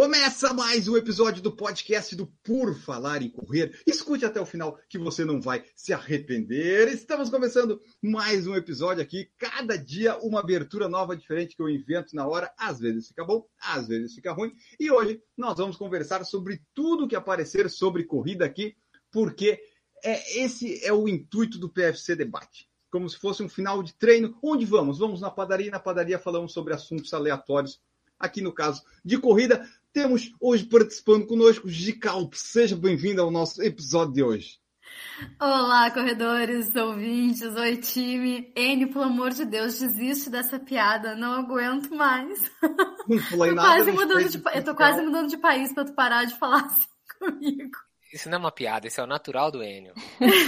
Começa mais um episódio do podcast do Por Falar em Correr. Escute até o final que você não vai se arrepender. Estamos começando mais um episódio aqui. Cada dia uma abertura nova, diferente que eu invento na hora. Às vezes fica bom, às vezes fica ruim. E hoje nós vamos conversar sobre tudo que aparecer sobre corrida aqui, porque é, esse é o intuito do PFC Debate. Como se fosse um final de treino. Onde vamos? Vamos na padaria. Na padaria falamos sobre assuntos aleatórios. Aqui no caso de corrida, temos hoje participando conosco Gicalp. Seja bem-vindo ao nosso episódio de hoje. Olá, corredores, ouvintes, oi time. N, pelo amor de Deus, desiste dessa piada, não aguento mais. Não falei Tô nada. quase mudando de, eu tô quase mudando de país pra tu parar de falar assim comigo. Isso não é uma piada, isso é o natural do Enio.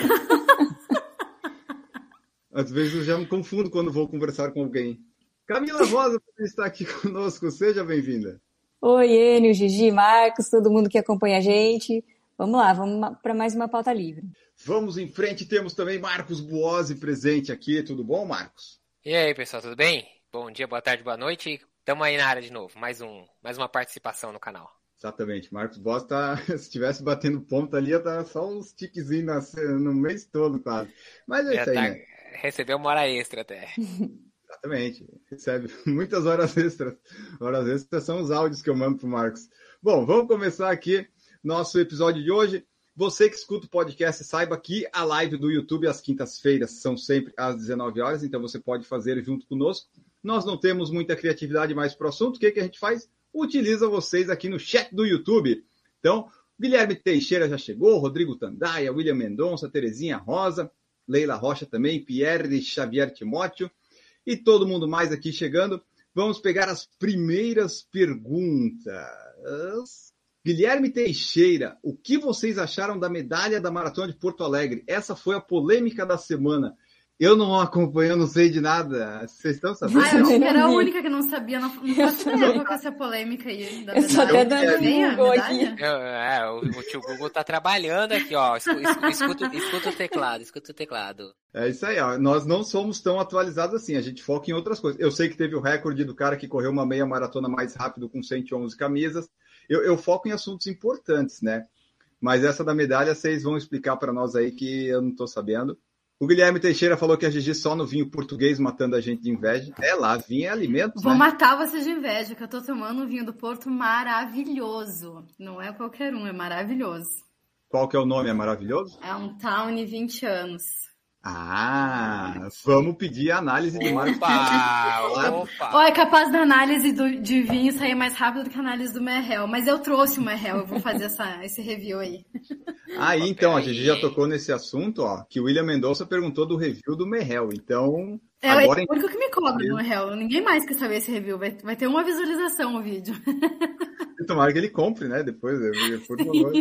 Às vezes eu já me confundo quando vou conversar com alguém. Camila Rosa você está aqui conosco. Seja bem-vinda. Oi, Enio, Gigi, Marcos, todo mundo que acompanha a gente. Vamos lá, vamos para mais uma pauta livre. Vamos em frente. Temos também Marcos Buozzi presente aqui. Tudo bom, Marcos? E aí, pessoal, tudo bem? Bom dia, boa tarde, boa noite. Tamo aí na área de novo, mais um, mais uma participação no canal. Exatamente. Marcos Buozzi tá, se estivesse batendo ponta ali, ia dar só uns tiquezinhos no mês todo, quase. Mas é Já isso aí, tá- né? Recebeu uma hora extra até. Exatamente. Recebe muitas horas extras. Horas extras são os áudios que eu mando para o Marcos. Bom, vamos começar aqui nosso episódio de hoje. Você que escuta o podcast, saiba que a live do YouTube às quintas-feiras são sempre às 19 horas, então você pode fazer junto conosco. Nós não temos muita criatividade mais para o assunto. O que, que a gente faz? Utiliza vocês aqui no chat do YouTube. Então, Guilherme Teixeira já chegou, Rodrigo Tandaia, William Mendonça, Terezinha Rosa, Leila Rocha também, Pierre Xavier Timóteo e todo mundo mais aqui chegando. Vamos pegar as primeiras perguntas. Guilherme Teixeira, o que vocês acharam da medalha da Maratona de Porto Alegre? Essa foi a polêmica da semana. Eu não acompanho, eu não sei de nada. Vocês estão sabendo? Ah, eu achei que era a única que não sabia, não, não faço ideia qual que é essa polêmica aí da Eu só medalha. até dando Google aqui. Eu- é, o, o tio Google tá trabalhando aqui, ó. Escu- escu- Escuta, escuta o teclado, escuta o teclado. É isso aí, ó. Nós não somos tão atualizados assim, a gente foca em outras coisas. Eu sei que teve o recorde do cara que correu uma meia maratona mais rápido com 111 camisas. Eu, eu foco em assuntos importantes, né? Mas essa da medalha vocês vão explicar para nós aí que eu não estou sabendo. O Guilherme Teixeira falou que a Gigi só no vinho português matando a gente de inveja. É lá, vinho é alimento, Vou né? matar você de inveja, que eu tô tomando um vinho do Porto maravilhoso. Não é qualquer um, é maravilhoso. Qual que é o nome? É maravilhoso? É um Towne 20 anos. Ah, vamos pedir a análise de Marcos. Opa, opa. Ó, é capaz da análise do, de vinho sair mais rápido do que a análise do Merrell. Mas eu trouxe o Merrell, eu vou fazer essa, esse review aí. Aí, então, a. Gigi já tocou nesse assunto, ó, que o William Mendonça perguntou do review do Merrell. Então, É agora o único que me cobra no Merrell. Ninguém mais quer saber esse review. Vai, vai ter uma visualização o vídeo. tomara que ele compre, né? Depois, por favor.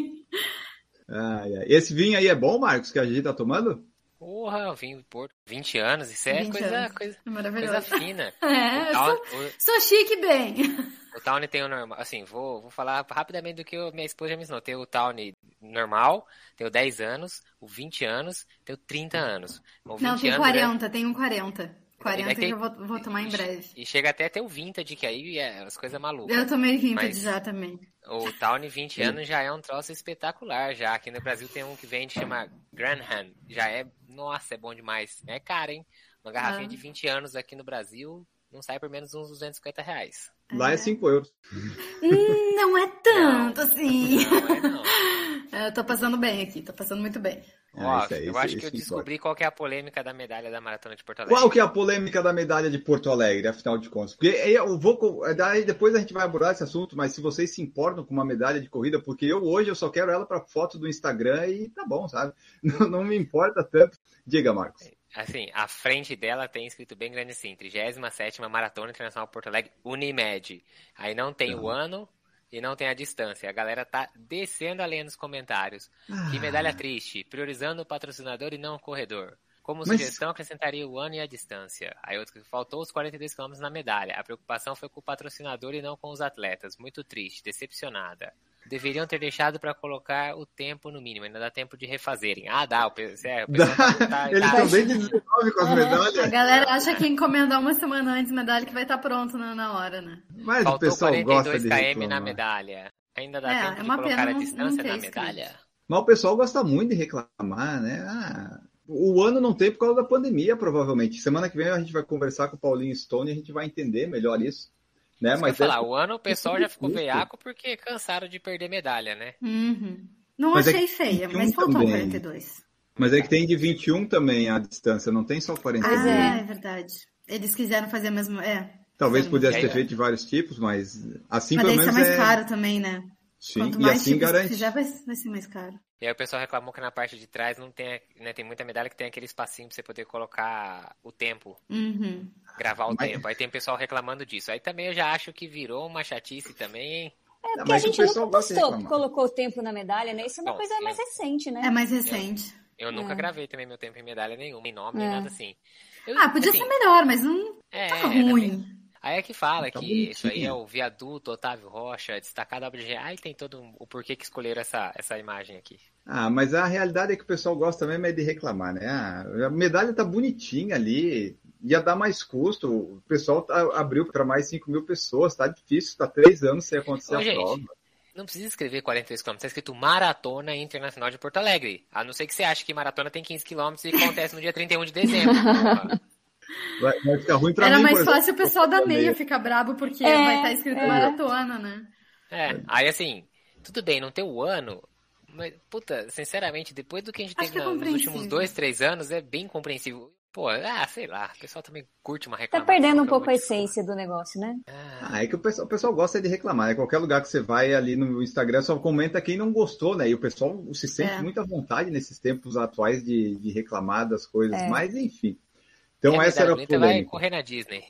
Ai, ai. Esse vinho aí é bom, Marcos, que a Gigi tá tomando? Porra, vinho do Porto. 20 anos, isso é 20 coisa, anos. coisa, É coisa fina. É, Town- sou, o- sou chique bem. O Towne tem o normal. Assim, vou, vou falar rapidamente do que eu- minha esposa já me ensinou. Tem o Towne normal, tem o 10 anos, o 20 anos, tem o 30 anos. O 20 Não, tem anos, né? 40, tem um 40. 40 que tem- eu vou, vou tomar em breve. E chega até a ter o Vintage, que aí é as coisas malucas. Eu tomei vintage Mas- já também. O Towne 20 anos já é um troço espetacular. Já aqui no Brasil tem um que vende, chama Granham. Já é, nossa, é bom demais. É caro, hein? Uma garrafinha Ah. de 20 anos aqui no Brasil não sai por menos uns 250 reais. Lá é 5 euros. Hum, não é tanto assim. Não, é não. Eu tô passando bem aqui, tô passando muito bem. Ó, Ah, isso aí, eu acho que eu importa. descobri qual que é a polêmica da medalha da Maratona de Porto Alegre. Qual que é a polêmica da medalha de Porto Alegre, afinal de contas? Porque aí eu vou, co- daí depois a gente vai abordar esse assunto, mas se vocês se importam com uma medalha de corrida, porque eu hoje eu só quero ela para foto do Instagram e tá bom, sabe? Não, não me importa tanto. Diga, Marcos. Assim, a frente dela tem escrito bem grande assim, 37ª Maratona Internacional Porto Alegre Unimed. Aí não tem o ano e não tem a distância. A galera tá descendo a lenha nos comentários. Que medalha triste, priorizando o patrocinador e não o corredor. Como Mas- sugestão, acrescentaria o ano e a distância. Aí outro que faltou os 42 km na medalha. A preocupação foi com o patrocinador e não com os atletas. Muito triste, decepcionada. Deveriam ter deixado para colocar o tempo no mínimo. Ainda dá tempo de refazerem. Ah, dá. O, é, o pessoal tá- tá- Eles tá- estão bem de 19 com as A medalhas. galera acha que encomendar uma semana antes medalha que vai estar pronto na, na hora, né? Mas o Faltou pessoal gosta 42 de km na medalha. Ainda dá É, tempo é de colocar pena a distância não na medalha? escrito. Mas o pessoal gosta muito de reclamar, né? Ah, o ano não tem por causa da pandemia, provavelmente. Semana que vem a gente vai conversar com o Paulinho Stone e a gente vai entender melhor isso. Né? Mas Mas falar, é- o ano o pessoal já ficou Isso. veiaco porque cansaram de perder medalha, né? Uhum. Não Mas é achei que feia, 21 mas faltou também. 42. mas é que tem de 21 também a distância, não tem só 42. ah, é. é. verdade. Eles quiseram fazer a mesma. É. Talvez Sim. pudesse ter feito de vários tipos, mas assim Mas pelo isso é menos mais é... caro também, né? Sim, Quanto e mais assim tipos garante. fizer, vai, vai ser mais caro. E aí o pessoal reclamou que na parte de trás não tem, né, tem muita medalha que tem aquele espacinho pra você poder colocar o tempo, Uhum. gravar o Mas- tempo. Aí tem pessoal reclamando disso. Aí também eu já acho que virou uma chatice também, hein? É Não, porque a mas o gente pessoal nunca postou, colocou o tempo na medalha, né? Isso é uma Bom, coisa eu- mais recente, né? É mais recente. Eu nunca É. gravei também meu tempo em medalha nenhuma, em nome, É. nem nada assim. Eu- Ah, podia assim, ser melhor, mas não é, tá ruim. também. Aí é que fala Tá que bonitinho. isso aí é o viaduto Otávio Rocha, destacado OBG. Aí tem todo o porquê que escolheram essa, essa imagem aqui. Ah, mas a realidade é que o pessoal gosta mesmo é de reclamar, né? Ah, a medalha tá bonitinha ali, ia dar mais custo. O pessoal tá- abriu para mais 5 mil pessoas, tá difícil, tá três anos sem acontecer Ô, a gente, prova. Não precisa escrever 42 km, tá escrito Maratona Internacional de Porto Alegre. A não ser que você ache que maratona tem 15 km e acontece no dia 31 de dezembro. Vai, vai ficar ruim pra Era mim, mais fácil o pessoal da meia ficar brabo porque É, vai estar escrito é. maratona, né? É, aí assim, tudo bem, não ter o ano, mas, puta, sinceramente, depois do que a gente Acho teve é na- nos últimos dois, três anos, é bem compreensível. Pô, ah, sei lá, o pessoal também curte uma Tá reclamação. perdendo um eu pouco a essência do negócio, né? Ah, Ah, é que o pessoal, o pessoal gosta de reclamar, né? Qualquer lugar que você vai ali no Instagram só comenta quem não gostou, né? E o pessoal se sente É. muito à vontade nesses tempos atuais de, de reclamar das coisas, É. mas enfim. Então a essa era a medalha bonita vai polêmica. correr na Disney.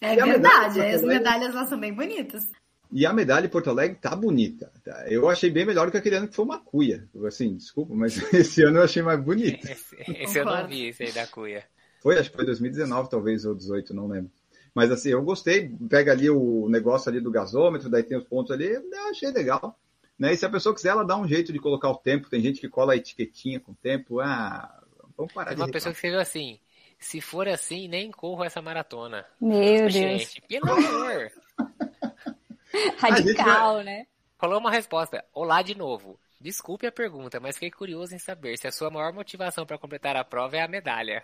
É E a medalha verdade, de as medalhas lá são bem bonitas. E a medalha em Porto Alegre tá bonita. tá? Eu achei bem melhor do que aquele ano que foi uma cuia. Assim, desculpa, mas esse ano eu achei mais bonito. Esse, esse eu não vi, esse aí da cuia. Foi, acho que foi 2019, talvez, ou 18, não lembro. Mas assim, eu gostei. Pega ali o negócio ali do gasômetro, daí tem os pontos ali, eu achei legal. Né? E se a pessoa quiser, ela dá um jeito de colocar o tempo. Tem gente que cola a etiquetinha com o tempo. Ah, vamos parar de uma pessoa que escreveu assim: se for assim, nem corro essa maratona. Meu Deus. Gente, pelo amor. Radical, né? Rolou uma resposta. Olá de novo. Desculpe a pergunta, mas fiquei curioso em saber se a sua maior motivação para completar a prova é a medalha.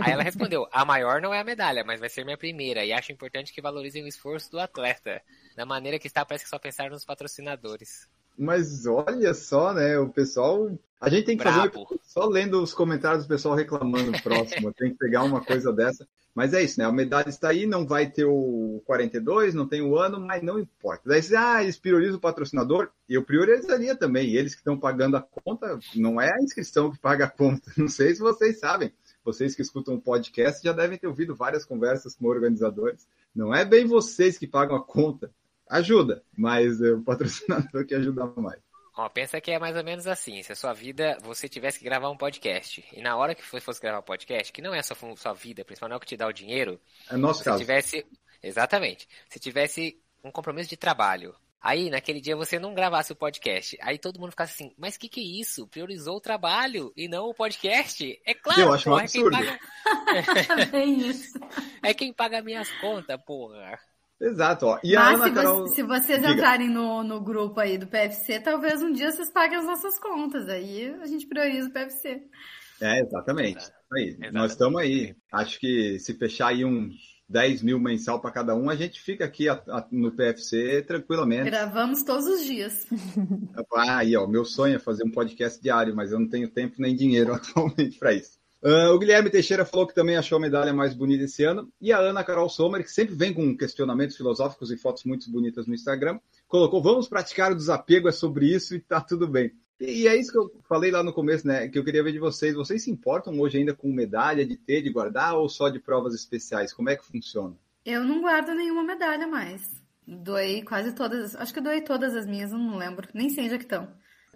Aí ela respondeu: a maior não é a medalha, mas vai ser minha primeira, e acho importante que valorizem o esforço do atleta. Da maneira que está, parece que só pensaram nos patrocinadores. Mas olha só, né? O pessoal. A gente tem que fazer Brabo. episódio só lendo os comentários do pessoal reclamando próximo. tem que pegar uma coisa dessa. Mas é isso, né? A medalha está aí, não vai ter o 42, não tem o ano, mas não importa. Daí você, ah, eles priorizam o patrocinador. Eu priorizaria também. Eles que estão pagando a conta, não é a inscrição que paga a conta. Não sei se vocês sabem. Vocês que escutam o podcast já devem ter ouvido várias conversas com organizadores. Não é bem vocês que pagam a conta. Ajuda, mas é o patrocinador que ajuda mais. Ó, pensa que é mais ou menos assim, se a sua vida, você tivesse que gravar um podcast, e na hora que você fosse gravar um podcast, que não é a sua, sua vida, principalmente não é o que te dá o dinheiro, É nosso se caso. tivesse, exatamente, se tivesse um compromisso de trabalho, aí naquele dia você não gravasse o podcast, aí todo mundo ficasse assim, mas que que é isso? Priorizou o trabalho e não o podcast? É claro, Eu acho um porra, é quem absurdo. paga, isso. é quem paga minhas contas, porra. Exato, ó. E a Mas Ana se, Carol. se vocês Diga. entrarem no, no grupo aí do PFC, talvez um dia vocês paguem as nossas contas. Aí a gente prioriza o PFC. É, exatamente. Isso Aí. Exatamente. Nós estamos aí. Acho que se fechar aí uns 10 mil mensal para cada um, a gente fica aqui a- a- no PFC tranquilamente. Gravamos todos os dias. Ah, aí, ó, meu sonho é fazer um podcast diário, mas eu não tenho tempo nem dinheiro atualmente para isso. Ah, o Guilherme Teixeira falou que também achou a medalha mais bonita esse ano. E a Ana Carol Sommer, que sempre vem com questionamentos filosóficos e fotos muito bonitas no Instagram, colocou: vamos praticar o desapego, é sobre isso e tá tudo bem. E é isso que eu falei lá no começo, né? Que eu queria ver de vocês. Vocês se importam hoje ainda com medalha de ter, de guardar, ou só de provas especiais? Como é que funciona? Eu não guardo nenhuma medalha mais. Doei quase todas. Acho que doei todas as minhas, não lembro. Nem sei onde é que estão.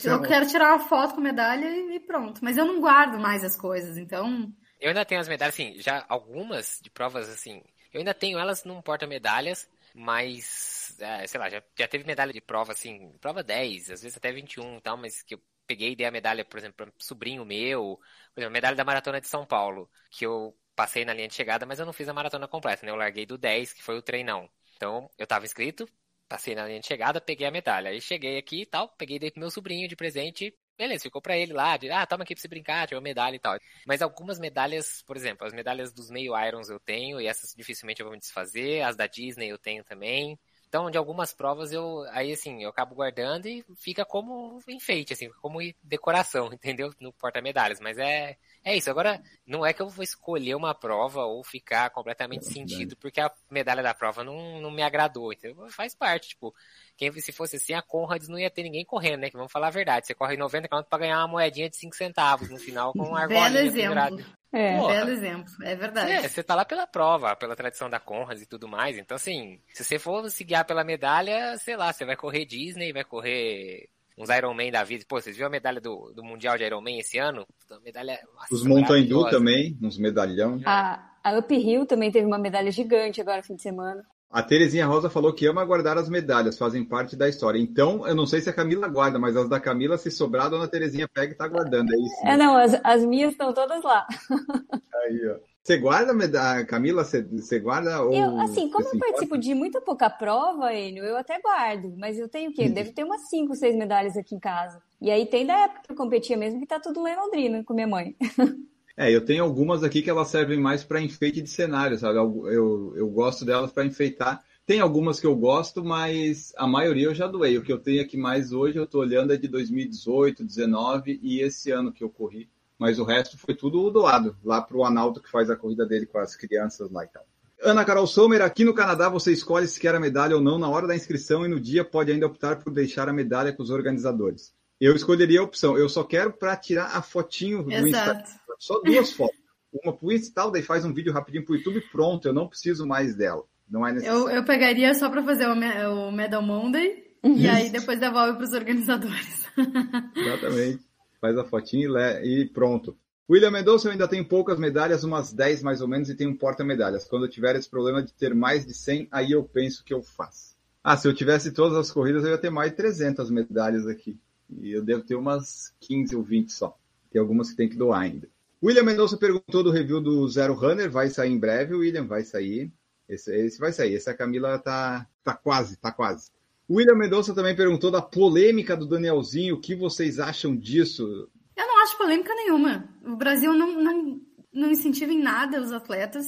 Eu quero tirar uma foto com medalha e pronto. Mas eu não guardo mais as coisas, então. Eu ainda tenho as medalhas, assim, já algumas de provas, assim. Eu ainda tenho elas num porta-medalhas, mas, é, sei lá, já, já teve medalha de prova, assim, prova 10, às vezes até 21 e tal, mas que eu peguei e dei a medalha, por exemplo, para um sobrinho meu, por exemplo, a medalha da Maratona de São Paulo, que eu passei na linha de chegada, mas eu não fiz a maratona completa, né? Eu larguei do 10, que foi o treinão. Então, eu tava inscrito, passei na linha de chegada, peguei a medalha. Aí cheguei aqui e tal, peguei dei pro meu sobrinho de presente. Beleza, ficou pra ele lá, de, ah, toma aqui pra você brincar, tirou medalha e tal. Mas algumas medalhas, por exemplo, as medalhas dos meio Irons eu tenho, e essas dificilmente eu vou me desfazer, as da Disney eu tenho também. Então, de algumas provas eu aí assim, eu acabo guardando e fica como enfeite assim, como decoração, entendeu? No porta-medalhas, mas é é isso. Agora, não é que eu vou escolher uma prova ou ficar completamente é sentido porque a medalha da prova não, não me agradou, entendeu? Faz parte, tipo, quem se fosse assim, a Conrads não ia ter ninguém correndo, né? Que vamos falar a verdade. Você corre 90 km para ganhar uma moedinha de 5 centavos no final com um argolinha Belo exemplo. É, Porra, belo exemplo, é verdade. É, você tá lá pela prova, pela tradição da Conrads e tudo mais. Então, assim, se você for se guiar pela medalha, sei lá, você vai correr Disney, vai correr uns Iron Man da vida. Pô, vocês viram a medalha do, do Mundial de Iron Man esse ano? A medalha, nossa, Os Montandu também, uns medalhão. A, a Up Hill também teve uma medalha gigante agora, fim de semana. A Terezinha Rosa falou que ama guardar as medalhas, fazem parte da história. Então, eu não sei se a Camila guarda, mas as da Camila, se sobrar, a dona Terezinha pega e tá guardando, é isso? Né? É, não, as, as minhas estão todas lá. Aí, ó. Você guarda, medalha, Camila? Você, você guarda? Ou eu, assim, como eu participo de muita pouca prova, Enio, eu até guardo. Mas eu tenho o quê? Deve ter umas 5, 6 medalhas aqui em casa. E aí tem da época que eu competia mesmo, que tá tudo lá em Londrina, com minha mãe. É, eu tenho algumas aqui que elas servem mais para enfeite de cenário, sabe? Eu, eu, gosto delas para enfeitar. Tem algumas que eu gosto, mas a maioria eu já doei. O que eu tenho aqui mais hoje, eu estou olhando é de 2018, 2019 e esse ano que eu corri. Mas o resto foi tudo doado lá para o Analto que faz a corrida dele com as crianças lá e tal. Ana Carol Sommer, aqui no Canadá você escolhe se quer a medalha ou não na hora da inscrição e no dia pode ainda optar por deixar a medalha com os organizadores. Eu escolheria a opção, eu só quero para tirar a fotinho do Instagram. Só duas fotos. Uma pro Insta tal, daí faz um vídeo rapidinho pro YouTube pronto, eu não preciso mais dela. Não é necessário. Eu, eu pegaria só para fazer o, o Medal Monday e aí depois devolve para os organizadores. Exatamente. Faz a fotinho e, e pronto. William Mendonça, eu ainda tenho poucas medalhas, umas 10 mais ou menos, e tenho um porta-medalhas. Quando eu tiver esse problema de ter mais de 100, aí eu penso que eu faço. Ah, se eu tivesse todas as corridas, eu ia ter mais de 300 medalhas aqui. E eu devo ter umas 15 ou 20 só. Tem algumas que tem que doar ainda. William Mendonça perguntou do review do Zero Runner, vai sair em breve, William, vai sair. Esse, esse vai sair. Esse a Camila tá, tá quase, tá quase. William Mendonça também perguntou da polêmica do Danielzinho. O que vocês acham disso? Eu não acho polêmica nenhuma. O Brasil não, não, não incentiva em nada os atletas.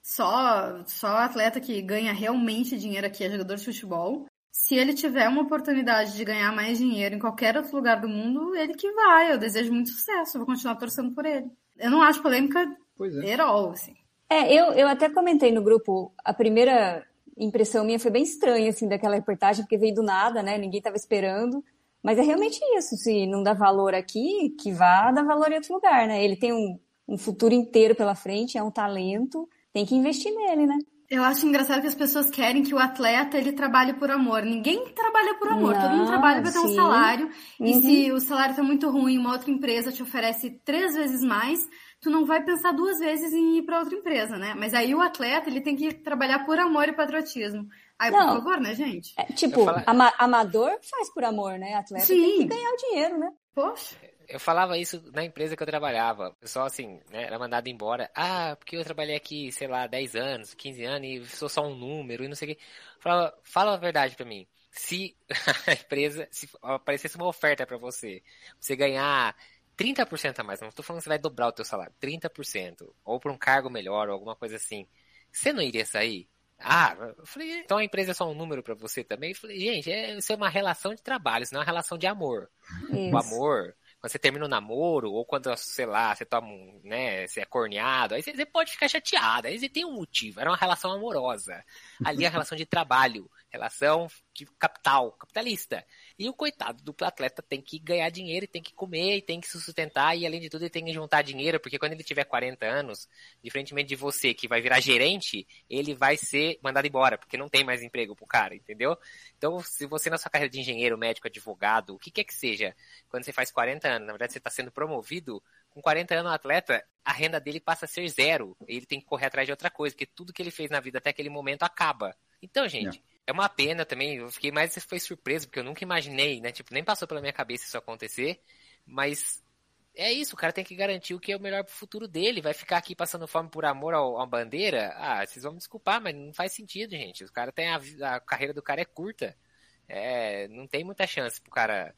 Só, só atleta que ganha realmente dinheiro aqui é jogador de futebol. Se ele tiver uma oportunidade de ganhar mais dinheiro em qualquer outro lugar do mundo, ele que vai. Eu desejo muito sucesso. Eu vou continuar torcendo por ele. Eu não acho polêmica pois é. all, assim. É, eu, eu até comentei no grupo, a primeira impressão minha foi bem estranha, assim, daquela reportagem, porque veio do nada, né? Ninguém estava esperando. Mas é realmente isso, se não dá valor aqui, que vá dar valor em outro lugar, né? Ele tem um, um futuro inteiro pela frente, é um talento, tem que investir nele, né? Eu acho engraçado que as pessoas querem que o atleta ele trabalhe por amor. Ninguém trabalha por amor, não, todo mundo trabalha para ter um salário. Uhum. E se o salário está muito ruim, uma outra empresa te oferece três vezes mais, tu não vai pensar duas vezes em ir para outra empresa, né? Mas aí o atleta, ele tem que trabalhar por amor e patriotismo. Aí, não, por favor, né, gente? É, tipo, ama amador faz por amor, né? Atleta Sim. tem que ganhar o dinheiro, né? Poxa. Eu falava isso na empresa que eu trabalhava. O pessoal, assim, né, era mandado embora. Ah, porque eu trabalhei aqui, sei lá, 10 anos, 15 anos e sou só um número e não sei o quê. Falava, fala a verdade para mim. Se a empresa, se aparecesse uma oferta para você, você ganhar 30% a mais, não estou falando que você vai dobrar o teu salário, 30%, ou para um cargo melhor, ou alguma coisa assim, você não iria sair? Ah, eu falei, então a empresa é só um número para você também? Eu falei, gente, é, isso é uma relação de trabalho, isso não é uma relação de amor. Isso. O amor, quando você termina o um namoro, ou quando, sei lá, você toma um, né, você é corneado, aí você, pode ficar chateado, aí você tem um motivo, era uma relação amorosa. Ali é a relação de trabalho, relação de capital, capitalista. E o coitado do atleta tem que ganhar dinheiro, tem que comer, tem que se sustentar e além de tudo ele tem que juntar dinheiro, porque quando ele tiver 40 anos, diferentemente de você que vai virar gerente, ele vai ser mandado embora, porque não tem mais emprego pro cara, entendeu? Então, se você na sua carreira de engenheiro, médico, advogado, o que quer que seja, quando você faz 40 anos, na verdade você está sendo promovido, com 40 anos o atleta, a renda dele passa a ser zero. Ele tem que correr atrás de outra coisa, porque tudo que ele fez na vida até aquele momento acaba. Então, gente, é, uma pena também. Eu fiquei mais foi surpreso, porque eu nunca imaginei, né? Tipo, nem passou pela minha cabeça isso acontecer. Mas é isso, o cara tem que garantir o que é o melhor pro futuro dele. Vai ficar aqui passando fome por amor à bandeira? Ah, vocês vão me desculpar, mas não faz sentido, gente. O cara tem a, a carreira do cara é curta. É, não tem muita chance pro cara.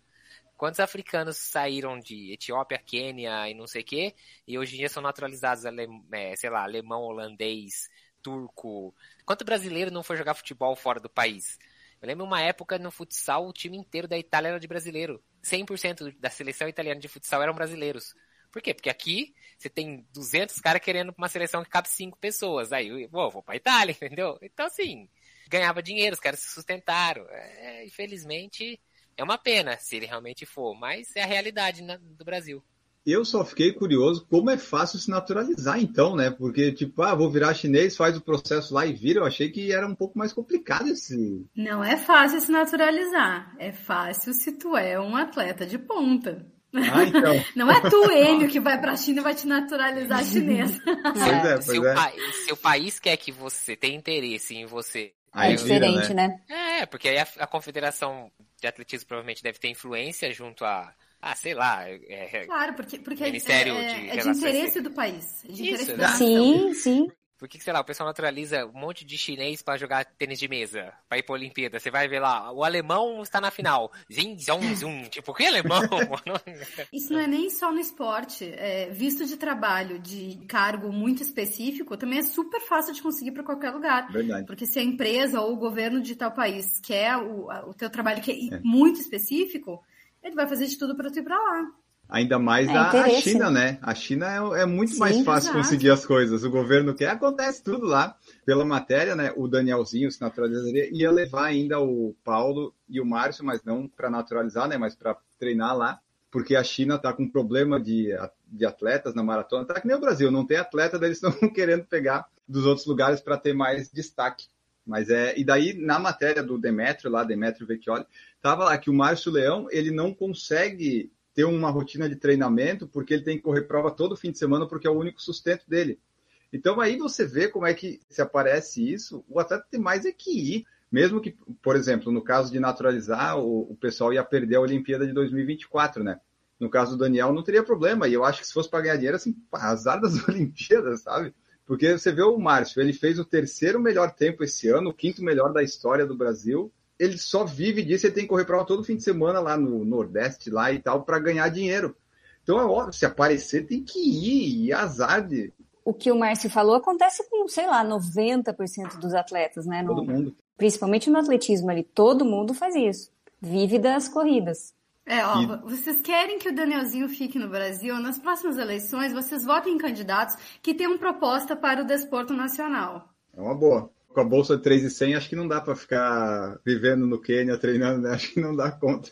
Quantos africanos saíram de Etiópia, Quênia e não sei o quê, e hoje em dia são naturalizados, é, sei lá, alemão, holandês, turco. Quanto brasileiro não foi jogar futebol fora do país? Eu lembro uma época no futsal, o time inteiro da Itália era de brasileiro. 100% da seleção italiana de futsal eram brasileiros. Por quê? Porque aqui você tem 200 caras querendo uma seleção que cabe 5 pessoas. Aí, vou, vou pra Itália, entendeu? Então, assim, ganhava dinheiro, os caras se sustentaram. É, infelizmente, é uma pena se ele realmente for, mas é a realidade do Brasil. Eu só fiquei curioso como é fácil se naturalizar, então, né? Porque, tipo, ah, vou virar chinês, faz o processo lá e vira. Eu achei que era um pouco mais complicado esse. Não é fácil se naturalizar. É fácil se tu é um atleta de ponta. Ah, então. Não é tu, Enio, que vai pra China e vai te naturalizar chinês. Pois é, pois se, é. O pa... se o país quer que você tenha interesse em você. É diferente, vira, né? É, porque aí a, a Confederação de Atletismo provavelmente deve ter influência junto a ah, sei lá. É, claro, porque, porque Ministério é, de é de interesse do país. É de interesse Isso, da né? nação. Sim, sim. Por que, que, sei lá, o pessoal naturaliza um monte de chinês para jogar tênis de mesa, para ir pra Olimpíada? Você vai ver lá, o alemão está na final. Zin, zon, zum. Tipo, que alemão? Isso não é nem só no esporte. É, visto de trabalho de cargo muito específico, também é super fácil de conseguir para qualquer lugar. Verdade. Porque se a empresa ou o governo de tal país quer o, o teu trabalho que é, muito específico, ele vai fazer de tudo para tu ir para lá. Ainda mais É a, China, né? A China é, é muito Sim, mais fácil exato. conseguir as coisas. O governo quer, acontece tudo lá. Pela matéria, né? O Danielzinho se naturalizaria, ia levar ainda o Paulo e o Márcio, mas não para naturalizar, né? Mas para treinar lá, porque a China tá com problema de, de atletas na maratona. Tá que nem o Brasil, não tem atleta, daí eles estão querendo pegar dos outros lugares para ter mais destaque. Mas é, e daí na matéria do Demetrio lá, Demetrio Vecchioli, tava lá que o Márcio Leão, ele não consegue ter uma rotina de treinamento porque ele tem que correr prova todo fim de semana porque é o único sustento dele. Então aí você vê como é que se aparece isso, o atleta tem mais é que ir. Mesmo que, por exemplo, no caso de naturalizar, o, o pessoal ia perder a Olimpíada de 2024, né? No caso do Daniel, não teria problema. E eu acho que se fosse para ganhar dinheiro, assim, pá, azar das Olimpíadas, sabe? Porque você vê o Márcio, ele fez o terceiro melhor tempo esse ano, o quinto melhor da história do Brasil. Ele só vive disso, ele tem que correr prova todo fim de semana lá no Nordeste lá e tal para ganhar dinheiro. Então é óbvio, se aparecer tem que ir, e azar de O que o Márcio falou acontece com, sei lá, 90% dos atletas, né? No- todo mundo. principalmente no atletismo ali. Todo mundo faz isso. Vive das corridas. É, ó, E- vocês querem que o Danielzinho fique no Brasil? Nas próximas eleições, vocês votem em candidatos que tenham proposta para o desporto nacional. É uma boa. Com a bolsa de 3,100, acho que não dá para ficar vivendo no Quênia, treinando, né? Acho que não dá conta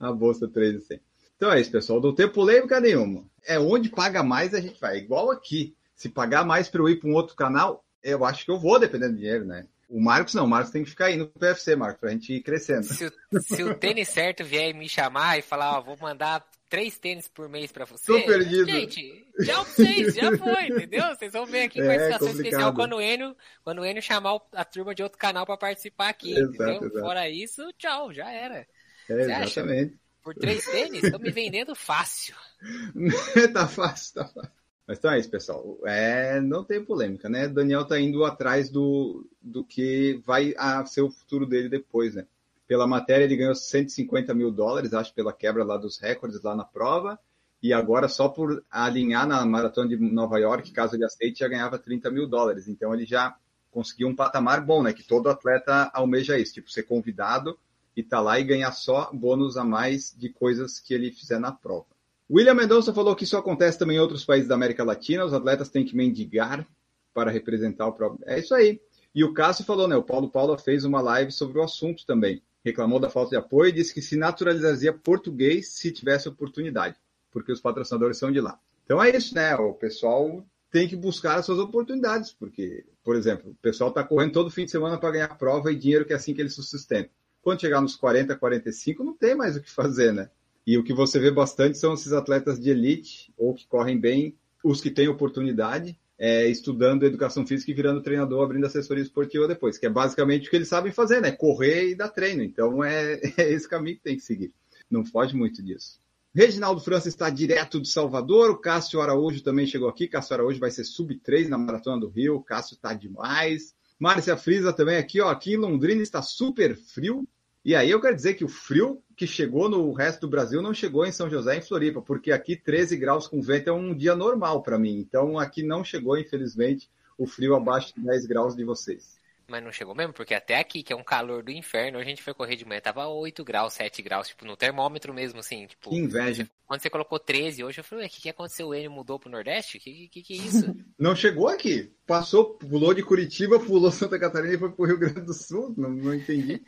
a bolsa 3,100. Então é isso, pessoal. Não tem polêmica nenhuma. É onde paga mais a gente vai. Igual aqui. Se pagar mais para eu ir para um outro canal, eu acho que eu vou, dependendo do dinheiro, né? O Marcos não. O Marcos tem que ficar aí no PFC, Marcos, para a gente ir crescendo. se, o, se o tênis certo vier me chamar e falar, ó, vou mandar três tênis por mês pra você. Tô perdido. Gente, já vocês, já foi, entendeu? Vocês vão ver aqui com É, a situação complicado. especial quando o Enio, quando o Enio chamar a turma de outro canal pra participar aqui, Exato, entendeu? exato. Fora isso, tchau, já era. É, Você acha? exatamente. Por três tênis, estão me vendendo fácil. tá fácil, tá fácil. Mas então é isso, pessoal. É, não tem polêmica, né? Daniel tá indo atrás do, do que vai a ser o futuro dele depois, né? Pela matéria, ele ganhou 150 mil dólares, acho, pela quebra lá dos recordes lá na prova. E agora, só por alinhar na maratona de Nova York, caso ele aceite, já ganhava 30 mil dólares. Então ele já conseguiu um patamar bom, né? Que todo atleta almeja isso, tipo, ser convidado e tá lá e ganhar só bônus a mais de coisas que ele fizer na prova. William Mendonça falou que isso acontece também em outros países da América Latina, os atletas têm que mendigar para representar o próprio. É isso aí. E o Cássio falou, né? O Paulo Paula fez uma live sobre o assunto também. reclamou da falta de apoio e disse que se naturalizaria português se tivesse oportunidade, porque os patrocinadores são de lá. Então é isso, né? O pessoal tem que buscar as suas oportunidades, porque, por exemplo, o pessoal está correndo todo fim de semana para ganhar prova e dinheiro que é assim que ele se sustenta. Quando chegar nos 40, 45, não tem mais o que fazer, né? E o que você vê bastante são esses atletas de elite, ou que correm bem, os que têm oportunidade, é, estudando educação física e virando treinador, abrindo assessoria esportiva depois, que é basicamente o que eles sabem fazer, né? Correr e dar treino. Então é, é esse caminho que tem que seguir. Não foge muito disso. Reginaldo França está direto de Salvador. O Cássio Araújo também chegou aqui. Cássio Araújo vai ser sub-3 na Maratona do Rio. O Cássio está demais. Márcia Frisa também aqui, ó. Aqui em Londrina está super frio. E aí eu quero dizer que o frio que chegou no resto do Brasil não chegou em São José em Floripa, porque aqui 13 graus com vento é um dia normal para mim. Então aqui não chegou, infelizmente, o frio abaixo de 10 graus de vocês. Mas não chegou mesmo, porque até aqui, que é um calor do inferno, a gente foi correr de manhã, tava 8 graus, 7 graus, tipo, no termômetro mesmo, assim, tipo... Que inveja. Quando você colocou 13 hoje, eu falei, o que, que aconteceu? O Enio mudou pro Nordeste? O que, que, que é isso? não chegou aqui. Passou, pulou de Curitiba, pulou Santa Catarina e foi pro Rio Grande do Sul. Não, não entendi.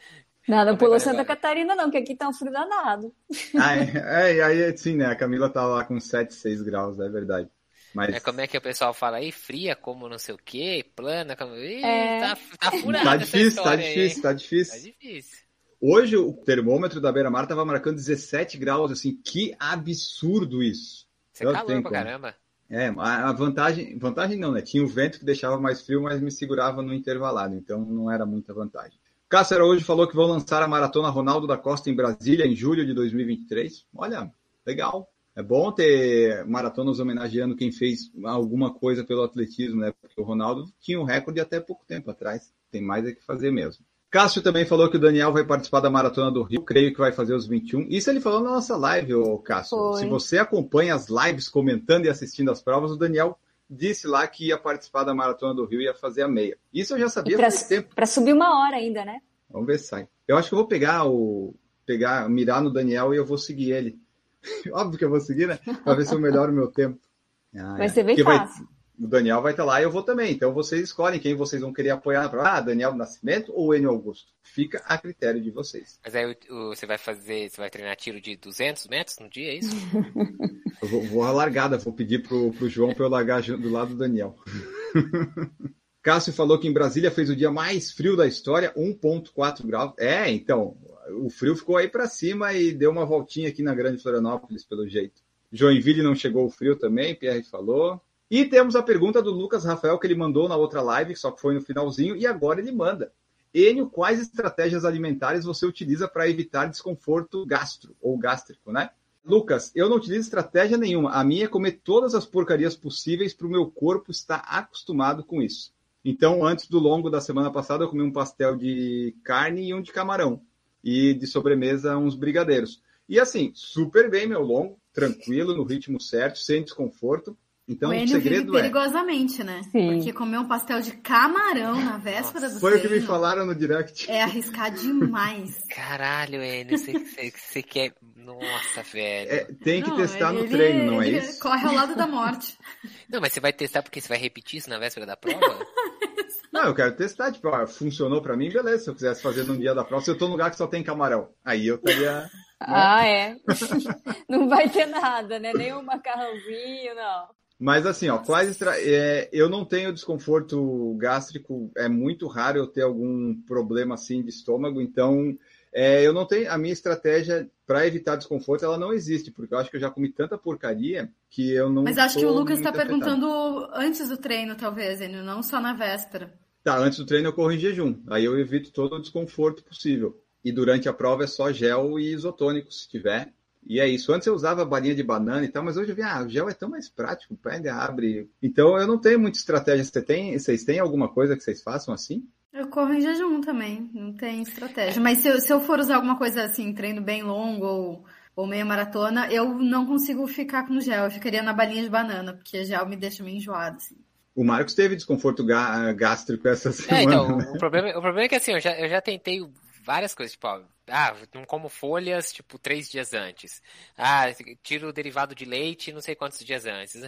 Não, não pulou Santa Catarina não, que aqui tá um frio danado. Ah, é, é, aí sim, né, a Camila tá lá com 7, 6 graus, é verdade. Mas... É, como é que o pessoal fala aí? Fria como não sei o que, plana como. Ih, é... tá, tá furado. Tá difícil, tá difícil, aí. tá difícil. Tá difícil. Hoje o termômetro da Beira Mar tava marcando 17 graus, assim, que absurdo isso. Você calor tempo, pra caramba. É, a vantagem, vantagem não, né? Tinha o vento que deixava mais frio, mas me segurava no intervalado, então não era muita vantagem. Cássio hoje falou que vão lançar a maratona Ronaldo da Costa em Brasília em julho de 2023. Olha, legal. É bom ter maratonas homenageando quem fez alguma coisa pelo atletismo, né? Porque o Ronaldo tinha um recorde até pouco tempo atrás. Tem mais é que fazer mesmo. Cássio também falou que o Daniel vai participar da Maratona do Rio, creio que vai fazer os 21. Isso ele falou na nossa live, ô Cássio. Foi. Se você acompanha as lives, comentando e assistindo as provas, o Daniel disse lá que ia participar da Maratona do Rio e ia fazer a meia. Isso eu já sabia pra, faz tempo. Para subir uma hora ainda, né? Vamos ver se sai. Eu acho que eu vou pegar o. pegar, mirar no Daniel e eu vou seguir ele. Óbvio que eu vou seguir, né? Para ver se eu melhoro o meu tempo. Ah, vai é. ser bem Porque fácil. Vai, o Daniel vai estar lá e eu vou também. Então vocês escolhem quem vocês vão querer apoiar. Ah, Daniel Nascimento ou Enio Augusto? Fica a critério de vocês. Mas aí você vai fazer, você vai treinar tiro de 200 metros no dia, é isso? eu vou, vou a largada, vou pedir pro, pro João para eu largar do lado do Daniel. Cássio falou que em Brasília fez o dia mais frio da história, 1,4 graus. É, então, o frio ficou aí para cima e deu uma voltinha aqui na Grande Florianópolis, pelo jeito. Joinville não chegou o frio também, Pierre falou. E temos a pergunta do Lucas Rafael que ele mandou na outra live, só que foi no finalzinho, e agora ele manda. Enio, quais estratégias alimentares você utiliza para evitar desconforto gastro ou gástrico, né? Lucas, eu não utilizo estratégia nenhuma. A minha é comer todas as porcarias possíveis para o meu corpo estar acostumado com isso. Então, antes do longo da semana passada, eu comi um pastel de carne e um de camarão e de sobremesa uns brigadeiros. E assim, super bem meu longo, tranquilo, no ritmo certo, sem desconforto. Então, o, o segredo vive perigosamente, é... né? Sim. Porque comer um pastel de camarão na véspera do Foi o que me falaram no direct. É arriscar demais. Caralho, Enio, você quer... Nossa, velho. É, tem que não, testar ele, no treino, não é isso? corre ao lado da morte. Não, mas você vai testar porque você vai repetir isso na véspera da prova? Não, eu quero testar, tipo, ah, funcionou para mim, beleza. Se eu quisesse fazer no dia da prova, se eu tô num lugar que só tem camarão, aí eu estaria. Né? Ah, é. não vai ter nada, né? Nem um macarrãozinho, não. Mas assim, ó, quais é, eu não tenho desconforto gástrico, é muito raro eu ter algum problema assim de estômago, então é, eu não tenho a minha estratégia para evitar desconforto, ela não existe, porque eu acho que eu já comi tanta porcaria que eu não. Mas acho que o Lucas está perguntando antes do treino, talvez, não só na véspera. Tá, antes do treino eu corro em jejum. Aí eu evito todo o desconforto possível. E durante a prova é só gel e isotônico, se tiver. E é isso. Antes eu usava balinha de banana e tal, mas hoje eu vi, ah, o gel é tão mais prático, pega, abre. Então eu não tenho muita estratégia. Você tem, vocês têm alguma coisa que vocês façam assim? Eu corro em jejum também, não tem estratégia. Mas se eu, se eu for usar alguma coisa assim, treino bem longo ou, ou meia maratona, eu não consigo ficar com gel. Eu ficaria na balinha de banana, porque gel me deixa meio enjoado, assim. O Marcos teve desconforto gástrico essa semana. É, então, né? o, problema, o problema é que assim, eu já, eu já tentei várias coisas, tipo, ó, ah, não como folhas, tipo, três dias antes. Ah, tiro o derivado de leite não sei quantos dias antes.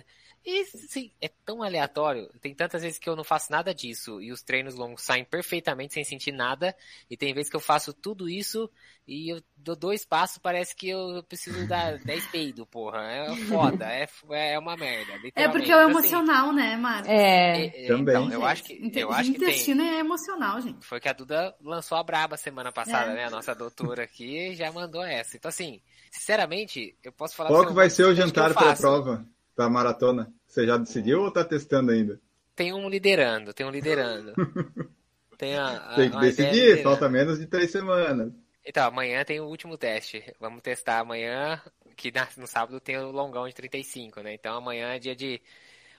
E, sim, é tão aleatório. Tem tantas vezes que eu não faço nada disso e os treinos longos saem perfeitamente sem sentir nada. E tem vezes que eu faço tudo isso e eu dou dois passos, parece que eu preciso dar 10 peidos, porra. É foda, é, é uma merda. É porque é o então, assim, emocional, assim, né, Marcos? É, é, é Também. Então, eu acho que, eu acho que intestino é emocional, gente. Foi que a Duda lançou a braba semana passada, é. né? A nossa doutora aqui já mandou essa. Então, assim, sinceramente, eu posso falar... Qual que vai ser o jantar para prova, para maratona? Você já decidiu ou tá testando ainda? Tem um liderando, tem um liderando. tem, a, a, tem que decidir, falta menos de três semanas. Então, amanhã tem o último teste. Vamos testar amanhã, que no sábado tem o longão de 35, né? Então amanhã é dia de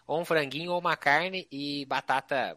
ou um franguinho ou uma carne e batata.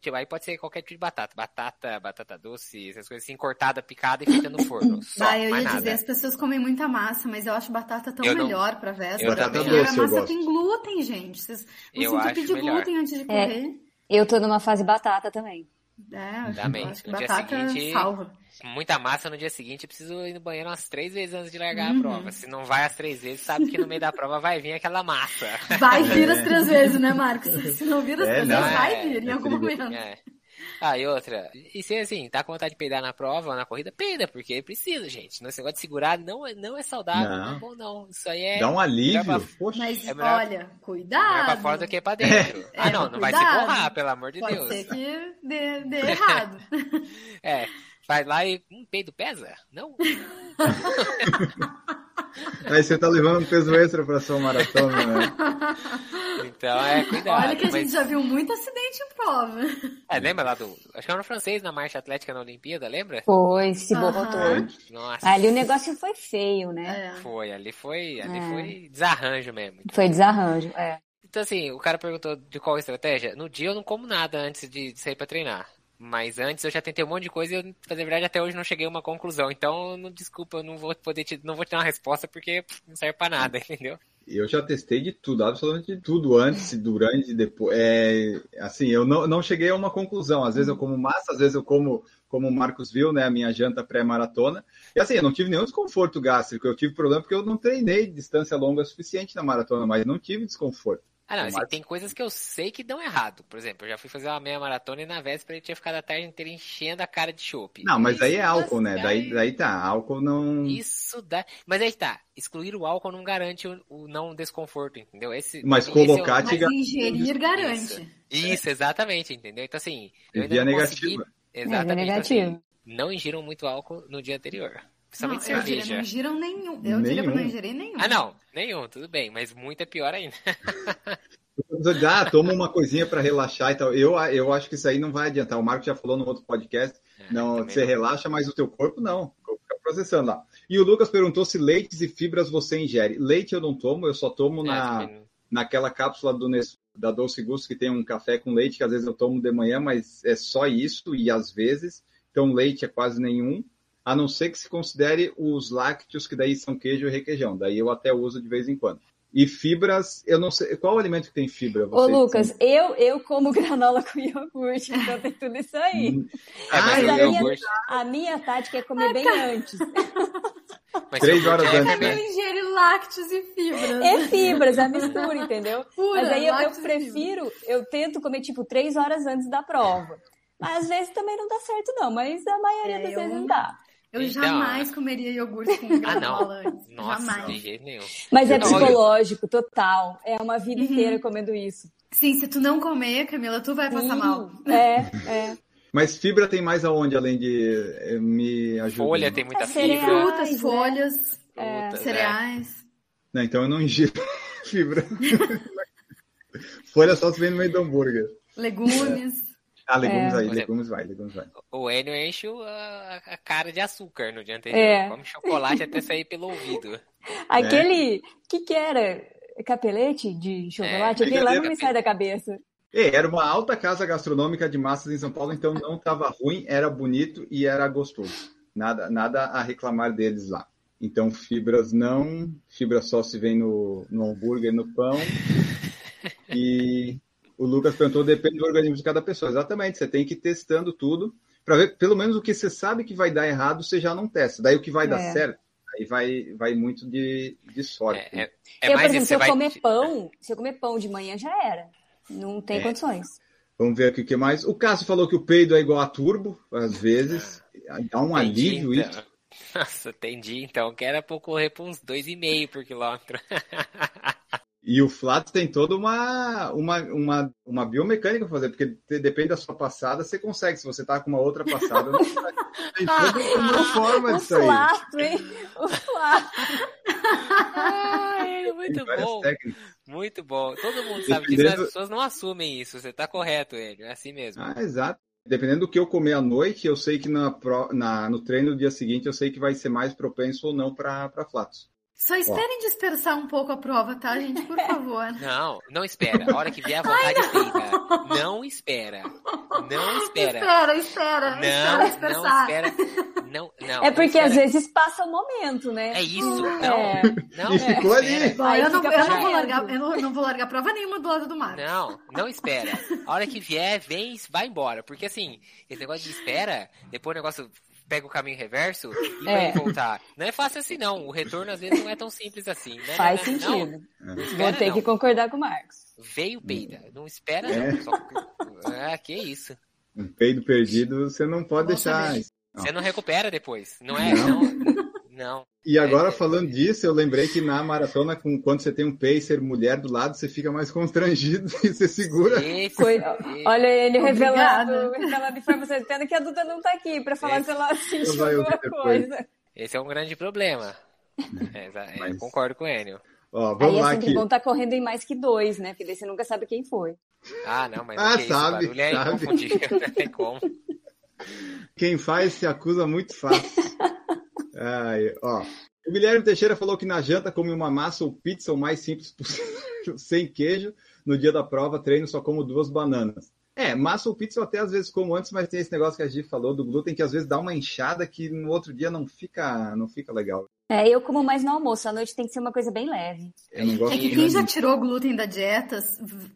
Tipo, aí pode ser qualquer tipo de batata. Batata, batata doce, essas coisas assim, cortada, picada e feita no forno. Só, ah, eu ia nada. dizer, as pessoas comem muita massa, mas eu acho batata tão eu melhor não... pra véspera. Batata doce, a massa tem glúten, gente. Vocês não eu acho pedir melhor. glúten antes de correr. É, eu tô numa fase batata também. É, Também. acho que no batata dia seguinte, salva. Muita massa no dia seguinte, eu preciso ir no banheiro umas três vezes antes de largar Uhum. a prova. Se não vai as três vezes, sabe que no meio da prova vai vir aquela massa. Vai vir as três vezes, né, Marcos? Se não vir as É, três não, vezes, vai é, vir em é algum perigoso. momento. É. Ah, e outra, e se assim, tá com vontade de peidar na prova ou na corrida, peida, porque precisa, gente. Esse negócio de segurar não é, não é saudável, não. Não. é bom, não. Isso aí é. Dá um alívio. melhor Poxa. Mas É melhor- olha, melhor cuidado. pra fora do que pra dentro. ah, não, não vai se cuidado. borrar, pelo amor de Pode Deus. ser que dê, dê errado. É, vai lá e. Um peido pesa? Não? Aí você tá levando um peso extra pra sua maratona, né? Então é cuidado. Olha que a mas- gente já viu muito acidente em prova. É, lembra lá do. Acho que era no francês na marcha atlética na Olimpíada, lembra? Foi, se borrou. Nossa. Ali o negócio foi feio, né? É. Foi, ali foi. Ali É. foi desarranjo mesmo. Foi desarranjo, é. Então, assim, o cara perguntou de qual estratégia. No dia eu não como nada antes de sair pra treinar. Mas antes eu já tentei um monte de coisa e eu, pra dizer a verdade, até hoje não cheguei a uma conclusão. Então, não, desculpa, eu não vou poder te, não vou te dar uma resposta porque não serve pra nada, entendeu? Eu já testei de tudo, absolutamente de tudo, antes, durante depois. É, assim, eu não, não cheguei a uma conclusão. Às vezes eu como massa, às vezes eu como, como o Marcos viu, né, a minha janta pré-maratona. E assim, eu não tive nenhum desconforto gástrico. Eu tive problema porque eu não treinei distância longa suficiente na maratona, mas não tive desconforto. Ah, não, assim, tem coisas que eu sei que dão errado. Por exemplo, eu já fui fazer uma meia maratona e na véspera eu tinha ficado a tarde inteira enchendo a cara de chopp. Não, mas daí é Isso álcool, né? dá- Daí, daí tá, álcool não. Isso dá. Mas aí tá, excluir o álcool não garante o, o não desconforto, entendeu? Esse, Mas esse é o- colocar te Mas garante. ingerir garante. Isso, exatamente, entendeu? Então assim, eu ainda Via não consegui. negativa. Exatamente. É, então, negativo. assim, não ingiram muito álcool no dia anterior. Não, Principalmente eu diria, cerveja. não ingiram nenhum. Eu diria pra não Nenhum. ingerir nenhum. Ah, não, nenhum, tudo bem, mas muito é pior ainda. Ah, toma uma coisinha para relaxar e tal. Eu, eu acho que isso aí não vai adiantar. O Marco já falou no outro podcast. Não, também você não. relaxa, mas o teu corpo não. O corpo fica processando lá. E o Lucas perguntou se leites e fibras você ingere. Leite eu não tomo, eu só tomo É, na, não- naquela cápsula do Nes- da Doce Gusto que tem um café com leite, que às vezes eu tomo de manhã, mas é só isso, e às vezes. Então, leite é quase nenhum, a não ser que se considere os lácteos, que daí são queijo e requeijão. Daí eu até uso de vez em quando. E fibras, eu não sei. Qual alimento que tem fibra? Ô, Lucas, eu, eu como granola com iogurte, então tem tudo isso aí. Hum. É, mas Ah, a minha, iogurte- a minha tática é comer bem antes. mas Três horas é antes, né? fermento. Ele ingere lácteos e fibras. É fibras, a mistura, entendeu? Pura, Mas aí eu, eu prefiro, eu tento comer tipo três horas antes da prova. Mas às vezes também não dá certo, não. Mas a maioria É, das eu- vezes não dá. Eu Então, jamais comeria iogurte com Ah, granola não. antes. Nossa, de jamais. jeito nenhum. Mas é Não, psicológico, total. É uma vida Uhum. inteira comendo isso. Sim, se tu não comer, Camila, tu vai passar Sim, mal. É, é. Mas fibra tem mais aonde, além de eh, me ajudar? Folha tem muita É fibra. Frutas, né? folhas, frutas, é. cereais. Não, então eu não ingiro fibra. Folha só se vem no meio do hambúrguer. legumes. Ah, legumes É. aí, legumes vai, legumes vai. O Enio enche a, a cara de açúcar no dia anterior. É. Come chocolate até sair pelo ouvido. Aquele. O que, que era? Capelete de chocolate? É, Aquele lá não me sai da cabeça. É, era uma alta casa gastronômica de massas em São Paulo, então não estava ruim, era bonito e era gostoso. Nada, nada a reclamar deles lá. Então, fibras não, fibra só se vem no, no hambúrguer, no pão. E o Lucas perguntou, depende do organismo de cada pessoa. Exatamente, você tem que ir testando tudo. para ver pelo menos o que você sabe que vai dar errado, você já não testa. Daí o que vai dar É. certo, aí vai, vai muito de, de sorte. É, é, é eu, mais por exemplo, isso, se eu vai- comer pão, se eu comer pão de manhã já era. Não tem É. condições. Vamos ver aqui o que mais. O Cássio falou que o peido é igual a turbo, às vezes. Dá um Entendi, alívio então. isso. Nossa, entendi. Então, que era pra eu correr por uns 2,5 por quilômetro. E o Flats tem toda uma, uma, uma, uma biomecânica pra fazer, porque te- depende da sua passada, você consegue. Se você tá com uma outra passada, não consegue. tem toda uma forma O disso aí. flato, hein? O flato. Ai, muito bom. técnicas. Muito bom. Todo mundo sabe disso, mas Dependendo- as pessoas não assumem isso. Você tá correto, ele. É assim mesmo. Ah, exato. Dependendo do que eu comer à noite, eu sei que na, na- no treino do dia seguinte, eu sei que vai ser mais propenso ou não para Flats. Só esperem dispersar um pouco a prova, tá, gente? Por favor. Não, não espera. A hora que vier a vontade peida. Não espera. Não espera. Espera, espera. espera Não, não dispersar. espera. Não, não. É não porque espera. às vezes passa o momento, né? É isso. É. Não, não. E ficou ali. espera. Aí eu não, eu não vou largar, eu não, não vou largar prova nenhuma do lado do mar. Não, não espera. A hora que vier, vem e vai embora. Porque assim, esse negócio de espera, depois o negócio pega o caminho reverso e É. vai voltar. Não é fácil assim, não. O retorno às vezes não é tão simples assim. Né? Faz Não, não, sentido. não Vou espera, ter não. que concordar com o Marcos. Veio peida. Não espera, É. não. Só... Ah, que isso. Um peido perdido, você não pode Bom deixar. Você não recupera depois. Não é? Não. Não. E agora, É, é. falando disso, eu lembrei que na maratona, com, quando você tem um pacer mulher do lado, você fica mais constrangido e você segura. Esse, Coi- esse- Olha ele revelando, Obrigada. revelando informações, tendo que a Duda não tá aqui pra falar Esse- se ela assiste Não vai ouvir alguma depois. coisa. esse é um grande problema. É, exa- é, Mas- Eu concordo com o Enio. Ó, Aí vamos é lá sempre aqui. bom estar correndo em mais que dois, né? Porque daí você nunca sabe quem foi. Ah, não, mas Ah, é isso? sabe, O barulho é sabe. inconfundível. Não tem como. Quem faz se acusa muito fácil. Ai, ó. O Guilherme Teixeira falou que na janta come uma massa ou pizza o mais simples possível, sem queijo. No dia da prova, treino só como duas bananas. É, massa ou pizza eu até às vezes como antes, mas tem esse negócio que a Gi falou do glúten que às vezes dá uma inchada que no outro dia não fica, não fica legal. É, eu como mais no almoço. À noite tem que ser uma coisa bem leve. É que quem já tirou glúten da dieta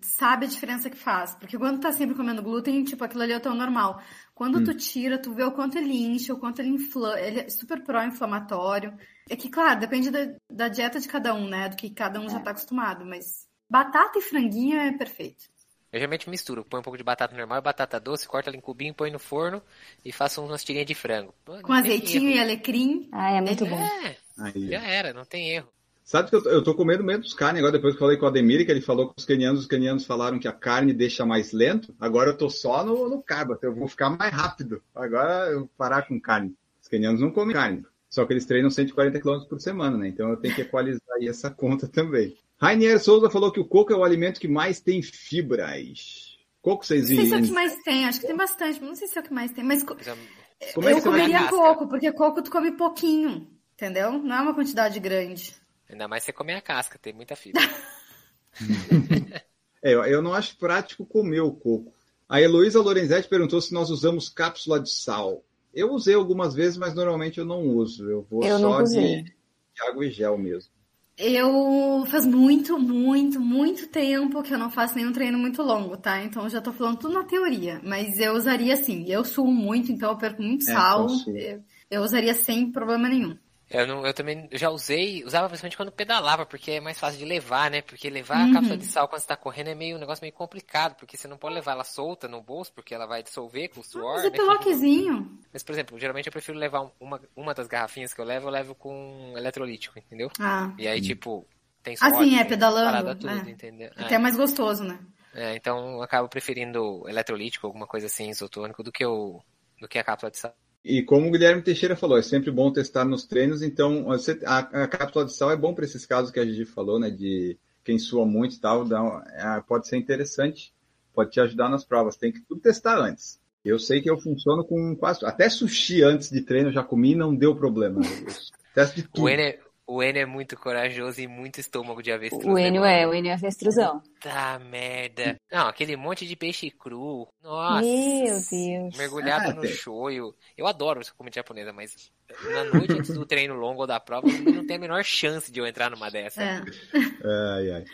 sabe a diferença que faz. Porque quando tá sempre comendo glúten, tipo, aquilo ali é o teu normal. Quando tu tira, tu vê o quanto ele incha, o quanto ele inflama. Ele é super pró-inflamatório. É que, claro, depende da, da dieta de cada um, né? Do que cada um já tá acostumado. Mas batata e franguinho é perfeito. Eu geralmente misturo. Põe um pouco de batata normal e batata doce, corta ela em cubinho, põe no forno e faço umas tirinhas de frango. Pô, Com azeitinho e alecrim. Ah, é muito bom. É, Aí. já era, não tem erro. Sabe que eu tô, eu tô com medo mesmo dos carnes agora, depois que eu falei com o Ademir, que ele falou que os canianos, os canianos falaram que a carne deixa mais lento. Agora eu tô só no, no carbo, eu vou ficar mais rápido. Agora eu vou parar com carne. Os canianos não comem carne. Só que eles treinam 140 km por semana, né? Então eu tenho que equalizar aí essa conta também. Rainier Souza falou que o coco é o alimento que mais tem fibras. Coco vocês Não sei se é o que viram? mais tem, acho que tem bastante, mas não sei se é o que mais tem. Mas co- Já- Como é que eu comeria coco, porque coco tu come pouquinho, entendeu? Não é uma quantidade grande. Ainda mais você comer a casca, tem muita fibra. É, eu- não acho prático comer o coco. A Heloísa Lorenzetti perguntou se nós usamos cápsula de sal. Eu usei algumas vezes, mas normalmente eu não uso. Eu vou Eu só de, de água e gel mesmo. Eu faz muito, muito, muito tempo que eu não faço nenhum treino muito longo, tá? Então eu já tô falando tudo na teoria. Mas eu usaria sim. Eu suo muito, então eu perco muito É, sal. eu, eu usaria sem problema nenhum. Eu, não, eu também já usei, usava principalmente quando pedalava, porque é mais fácil de levar, né? Porque levar Uhum. a cápsula de sal quando você tá correndo é meio um negócio meio complicado, porque você não pode levar ela solta no bolso, porque ela vai dissolver com o suor. Mas né? é piloquezinho. Mas, por exemplo, geralmente eu prefiro levar um- uma, uma das garrafinhas que eu levo, eu levo com eletrolítico, entendeu? Ah, E aí, tipo, tem Ah, sódio, sim, é, pedalando, parada tudo, é. entendeu? até é mais gostoso, né? É, então eu acabo preferindo eletrolítico, alguma coisa assim, isotônico, do que, o, do que a cápsula de sal. E como o Guilherme Teixeira falou, é sempre bom testar nos treinos. Então, a, a cápsula de sal é bom para esses casos que a Gigi falou, né? De quem sua muito e tal. dá é, pode ser interessante, pode te ajudar nas provas. Tem que tudo testar antes. Eu sei que eu funciono com quase. Até sushi antes de treino eu já comi não deu problema. Eu testo de tudo. O Enio, o Enio é muito corajoso e muito estômago de avestruz. O né, Enio mano? é, o Enio é avestruzão. Tá merda. Não, aquele monte de peixe cru. Nossa. Meu Deus. Mergulhado Ah, no shoyu. Eu adoro essa comida japonesa, mas na noite antes do treino longo ou da prova, não tem a menor chance de eu entrar numa dessa. É. Ai, ai.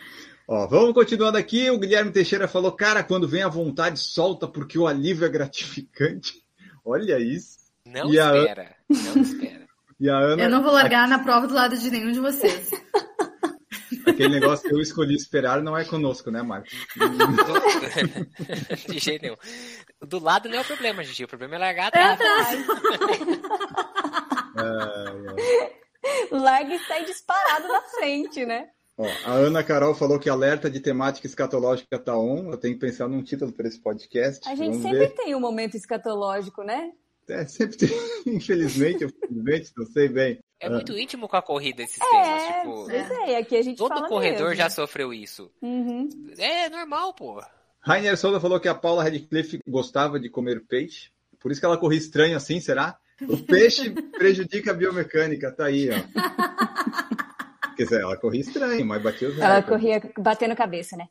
Ó, vamos continuando aqui. O Guilherme Teixeira falou: Cara, quando vem a vontade, solta, porque o alívio é gratificante. Olha isso. Não E a- espera, não espera. E a Ana, Eu não vou largar na prova do lado de nenhum de vocês. aquele negócio que eu escolhi esperar não é conosco, né, Marcos? De jeito nenhum. Do lado não é o problema, Gigi. O problema é largar atrás. Larga e sai disparado na frente, né? Ó, a Ana Carol falou que alerta de temática escatológica tá on. Eu tenho que pensar num título para esse podcast. A gente Vamos sempre ver. tem um momento escatológico, né? É, sempre tem. Infelizmente, ou felizmente, não sei bem. É muito íntimo com a corrida esses temas. É, Tipo, pois é, aqui a gente todo fala corredor mesmo. já sofreu isso. Uhum. É normal, pô. Rainer Souza falou que a Paula Radcliffe gostava de comer peixe. Por isso que ela corria estranho assim, será? O peixe prejudica a biomecânica, tá aí, ó. Quer dizer, ela corria estranho, mas batia os Ela recordes. corria batendo cabeça, né?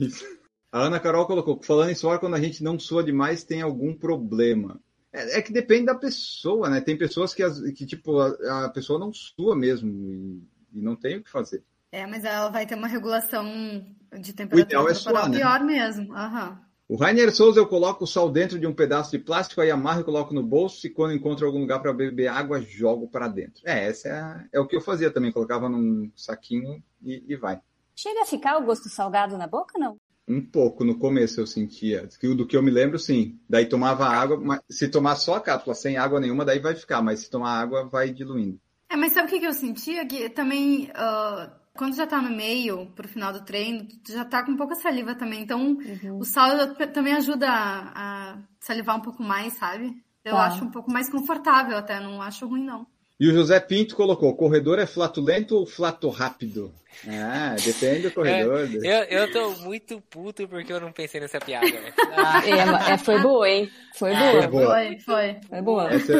Isso. A Ana Carol colocou, falando em suor, quando a gente não sua demais, tem algum problema. É, é que depende da pessoa, né? Tem pessoas que, as- que tipo, a, a pessoa não sua mesmo e, e não tem o que fazer. É, mas ela vai ter uma regulação de O temperatura ideal é suar, né? pior mesmo. Aham. O Rainer Souza, eu coloco o sal dentro de um pedaço de plástico, aí amarro e coloco no bolso, e quando encontro algum lugar para beber água, jogo para dentro. É, essa é, a- é o que eu fazia também, colocava num saquinho e, e vai. Chega a ficar o gosto salgado na boca, não? Um pouco, no começo eu sentia. Que- Do que eu me lembro, sim. Daí tomava água, mas se tomar só a cápsula, sem água nenhuma, daí vai ficar, mas se tomar água, vai diluindo. É, mas sabe o que, eu sentia? Que também, ah, quando já tá no meio, pro final do treino, já tá com pouca saliva também. Então, o sal também ajuda a, a salivar um pouco mais, sabe? Eu Tá. acho um pouco mais confortável até, não acho ruim, não. E o José Pinto colocou: corredor é flatulento ou flato rápido? Ah, depende do corredor. Eu, eu tô muito puto porque eu não pensei nessa piada. né? Ah, É, é, foi boa, hein? Foi boa. boa. Foi, foi. Foi boa. Essa,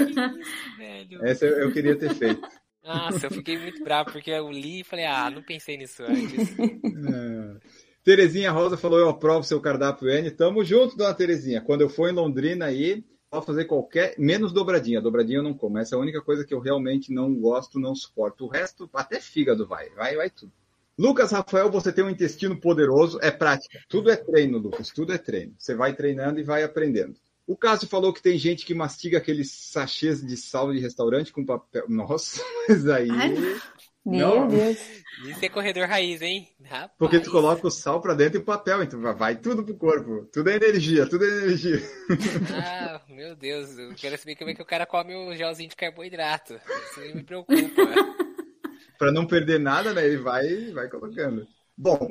essa eu eu queria ter feito. Nossa, eu fiquei muito bravo porque eu li e falei, ah, não pensei nisso antes. É. Terezinha Rosa falou: Eu aprovo seu cardápio N. Tamo junto, dona Terezinha. Quando eu for em Londrina aí, pode fazer qualquer. Menos dobradinha. Dobradinha eu não como. Essa é a única coisa que eu realmente não gosto, não suporto. O resto, até fígado vai. Vai, vai tudo. Lucas Rafael, você tem um intestino poderoso. É prática. Tudo é treino, Lucas. Tudo é treino. Você vai treinando e vai aprendendo. O Cássio falou que tem gente que mastiga aqueles sachês de sal de restaurante com papel. Nossa, mas aí. Ai, Meu Não. Deus. Isso é corredor raiz, hein? Rapaz. Porque tu coloca o sal pra dentro e o papel, então vai- tudo pro corpo. Tudo é energia, tudo é energia. Ah, meu Deus, eu quero saber como é que o cara come o gelzinho de carboidrato. Isso me preocupa. Pra não perder nada, né? Ele vai, vai colocando. Bom,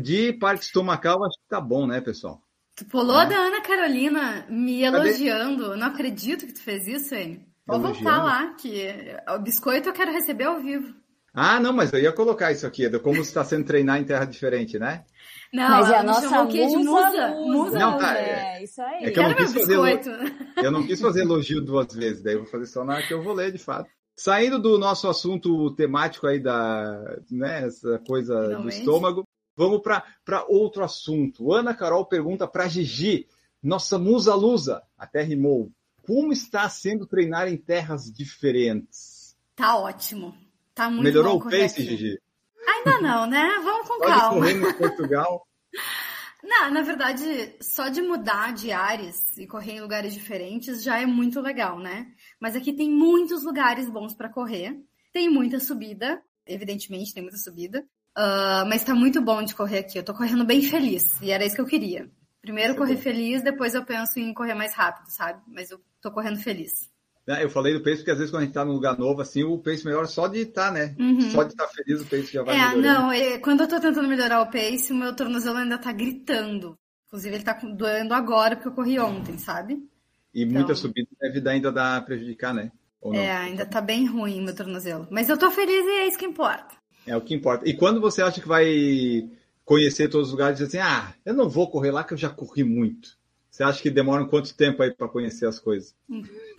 de parte estomacal, acho que tá bom, né, pessoal? Tu pulou É. da Ana Carolina me Cadê? elogiando. Não acredito que tu fez isso, hein? Pode voltar lá, que o biscoito eu quero receber ao vivo. Ah, não, mas eu ia colocar isso aqui, de como está sendo treinar em terra diferente, né? Não, Mas é a nossa chamou o quê? De musa, musa. musa, Não, tá, é, isso aí. é que eu não quis fazer biscoito. Eu não quis fazer elogio duas vezes, daí eu vou fazer só na que eu vou ler, de fato. Saindo do nosso assunto temático aí da, né, essa coisa do Finalmente. estômago, vamos para outro assunto. Ana Carol pergunta para Gigi, nossa musa lusa, até rimou, como está sendo treinar em terras diferentes? Tá ótimo. Tá muito Melhorou bom o correr pace. Gigi? Ainda não, né? Vamos com Pode calma. correr em Portugal. Não, na verdade, só de mudar de ares e correr em lugares diferentes já é muito legal, né? Mas aqui tem muitos lugares bons pra correr. Tem muita subida, evidentemente tem muita subida. Ah, mas tá muito bom de correr aqui. Eu tô correndo bem feliz. E era isso que eu queria. Primeiro é correr feliz, depois eu penso em correr mais rápido, sabe? Mas eu tô correndo feliz. Né, Eu falei do pace porque às vezes quando a gente tá num lugar novo, assim, o pace melhora só de estar, né? Uhum. Só de estar feliz, o pace já vai É, melhorando. não, é, quando eu tô tentando melhorar o pace, o meu tornozelo ainda tá gritando. Inclusive, ele tá doendo agora porque eu corri ontem, sabe? E muita Então- subida deve ainda dar prejudicar, né? É, ainda tá bem ruim o meu tornozelo. Mas eu tô feliz e é isso que importa. É o que importa. E quando você acha que vai conhecer todos os lugares, diz assim, ah, eu não vou correr lá que eu já corri muito. Você acha que demora quanto tempo aí para conhecer as coisas?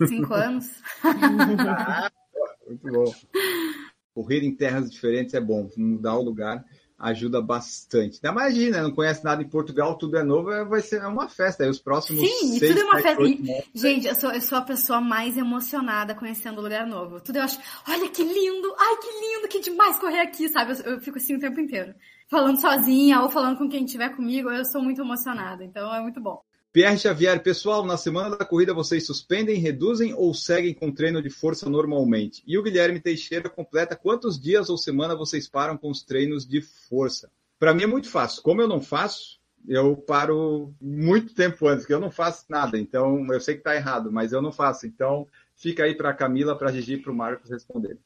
Cinco anos. Ah, muito bom. Correr em terras diferentes é bom. Mudar o lugar ajuda bastante. Ainda imagina, não conhece nada em Portugal, tudo é novo, é- vai ser uma festa. Aí os próximos Sim, e seis, tudo é uma festa. meses- gente, eu sou, eu sou a pessoa mais emocionada conhecendo lugar novo. Tudo eu acho, olha que lindo, ai que lindo, que demais correr aqui, sabe? Eu, eu fico assim o tempo inteiro. Falando sozinha ou falando com quem estiver comigo, eu sou muito emocionada. Então é muito bom. Pierre Xavier, pessoal, na semana da corrida vocês suspendem, reduzem ou seguem com treino de força normalmente? E o Guilherme Teixeira completa quantos dias ou semana vocês param com os treinos de força? Para mim é muito fácil. Como eu não faço, eu paro muito tempo antes, que eu não faço nada. Então, eu sei que está errado, mas eu não faço. Então, fica aí para a Camila, para a Gigi para o Marcos responder.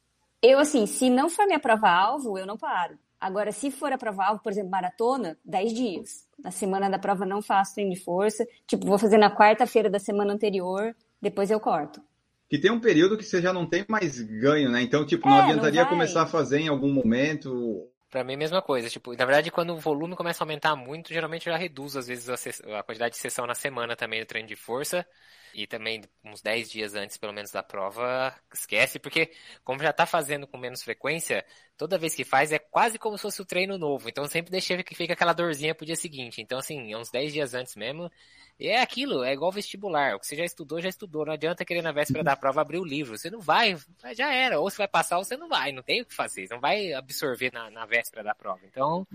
Eu, assim, se não for minha prova-alvo, eu não paro. Agora, se for a prova-alvo, por exemplo, maratona, 10 dias. Na semana da prova não faço treino de força. Tipo, vou fazer na quarta-feira da semana anterior, depois eu corto. Que tem um período que você já não tem mais ganho, né? Então, tipo, não É, adiantaria não começar a fazer em algum momento. Pra mim, a mesma coisa. Tipo, na verdade, quando o volume começa a aumentar muito, geralmente eu já reduzo, às vezes, a, a quantidade de sessão na semana também do treino de força. E também uns 10 dias antes, pelo menos, da prova, esquece, porque como já tá fazendo com menos frequência, toda vez que faz é quase como se fosse o treino novo. Então sempre deixei que fica aquela dorzinha pro dia seguinte. Então, assim, é uns 10 dias antes mesmo. E é aquilo, é igual vestibular. O que você já estudou, já estudou. Não adianta querer na véspera da prova abrir o livro. Você não vai, já era. Ou você vai passar ou você não vai. Não tem o que fazer. Você não vai absorver na, na véspera da prova. Então,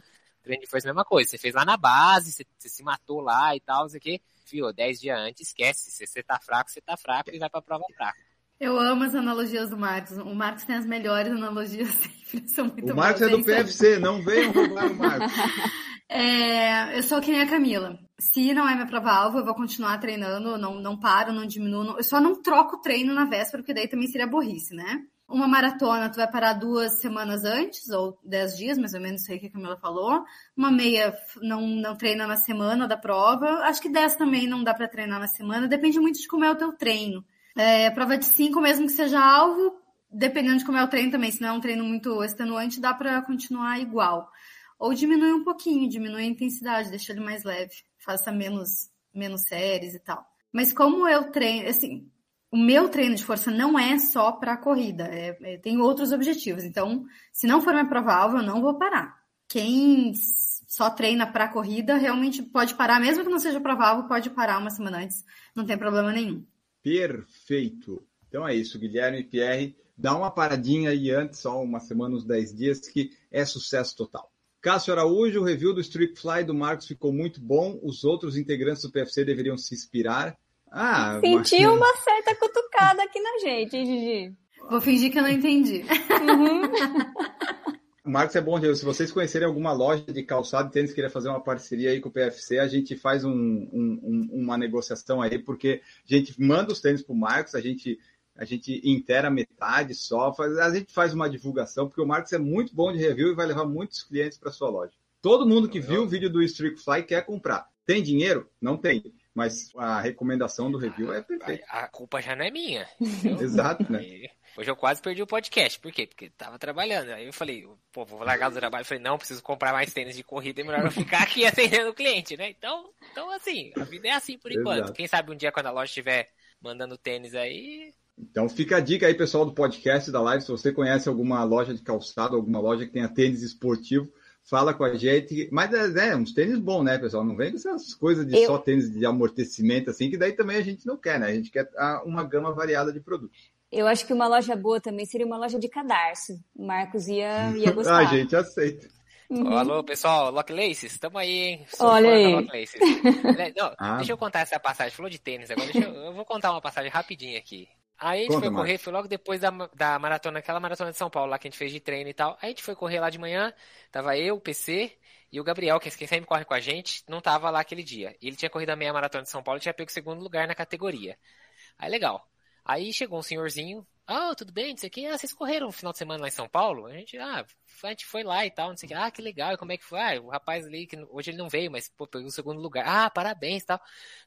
treino de força é a mesma coisa. Você fez lá na base, você, você se matou lá e tal, isso aqui. Fio, 10 dias antes, esquece. Se você tá fraco, você tá fraco e vai pra prova fraca. Eu amo as analogias do Marcos. O Marcos tem as melhores analogias sempre. São muito O Marcos é do? PFC, não venham roubar o Marcos. É, eu sou que nem a Camila. Se não é minha prova-alvo, eu vou continuar treinando, não, não paro, não diminuo. não- eu só não troco o treino na véspera, porque daí também seria burrice, né? Uma maratona, tu vai parar duas semanas antes, ou dez dias, mais ou menos, isso aí que a Camila falou. Uma meia não, não treina na semana da prova. Acho que dez também não dá pra treinar na semana. Depende muito de como é o teu treino. É, prova de cinco, mesmo que seja alvo, dependendo de como é o treino também. Se não é um treino muito extenuante, dá pra continuar igual. Ou diminui um pouquinho, diminui a intensidade, deixa ele mais leve, faça menos, menos séries e tal. Mas como eu treino, assim, o meu treino de força não é só para corrida, é, é- tem outros objetivos. Então, se não for minha prova-alvo, eu não vou parar. Quem só treina para corrida realmente pode parar, mesmo que não seja prova-alvo, pode parar uma semana antes, não tem problema nenhum. Perfeito. Então é isso, Guilherme e Pierre. Dá uma paradinha aí antes, só uma semana, uns 10 dias, que é sucesso total. Cássio Araújo, o review do Street Fly do Marcos ficou muito bom. Os outros integrantes do PFC deveriam se inspirar. Ah, Senti mas- uma certa cutucada aqui na gente, hein, Gigi? Vou fingir que eu não entendi. O Marcos é bom. Se vocês conhecerem alguma loja de calçado e tênis que queira fazer uma parceria aí com o PFC, a gente faz um- um- um- uma negociação aí, porque a gente manda os tênis pro Marcos, a gente, a gente inteira metade só, faz- a gente faz uma divulgação, porque o Marcos é muito bom de review e vai levar muitos clientes para sua loja. Todo mundo que viu o vídeo do Streak Fly quer comprar. Tem dinheiro? Não tem. Mas a recomendação do review é perfeita. A, a culpa já não é minha. Exato, né? Hoje eu quase perdi o podcast. Por quê? Porque tava trabalhando. Aí eu falei, pô, vou largar do trabalho. Eu falei, não, preciso comprar mais tênis de corrida. É melhor eu ficar aqui atendendo o cliente, né? Então, então assim, a vida é assim por enquanto. Exato. Quem sabe um dia quando a loja estiver mandando tênis aí, Então fica a dica aí, pessoal do podcast da live. Se você conhece alguma loja de calçado, alguma loja que tenha tênis esportivo, fala com a gente. Mas é, é, uns tênis bons, né, pessoal? Não vem com essas coisas de Eu- só tênis de amortecimento, assim, que daí também a gente não quer, né? A gente quer ah, uma gama variada de produtos. Eu acho que uma loja boa também seria uma loja de cadarço. O Marcos ia, ia gostar. a gente aceita. Uhum. Alô, pessoal, Lock Laces, tamo aí, hein? Olha fã da aí. Lock Laces. Né, Não, Ah. deixa eu contar essa passagem. Falou de tênis agora, deixa eu, eu vou contar uma passagem rapidinho aqui. Aí a gente Conta, foi Marcos. correr, foi logo depois da, da maratona, aquela maratona de São Paulo lá que a gente fez de treino e tal. Aí a gente foi correr lá de manhã, tava eu, o PC e o Gabriel, que é quem sempre corre com a gente, não tava lá aquele dia. E ele tinha corrido a meia maratona de São Paulo e tinha pego o segundo lugar na categoria. Aí legal. Aí chegou um senhorzinho, ah, tudo bem, não sei o que, ah, vocês correram no final de semana lá em São Paulo? A gente, ah, a gente foi lá e tal, não sei o que, ah, que legal, e como é que foi? Ah, o rapaz ali, que hoje ele não veio, mas, pô, pegou o segundo lugar, ah, parabéns e tal.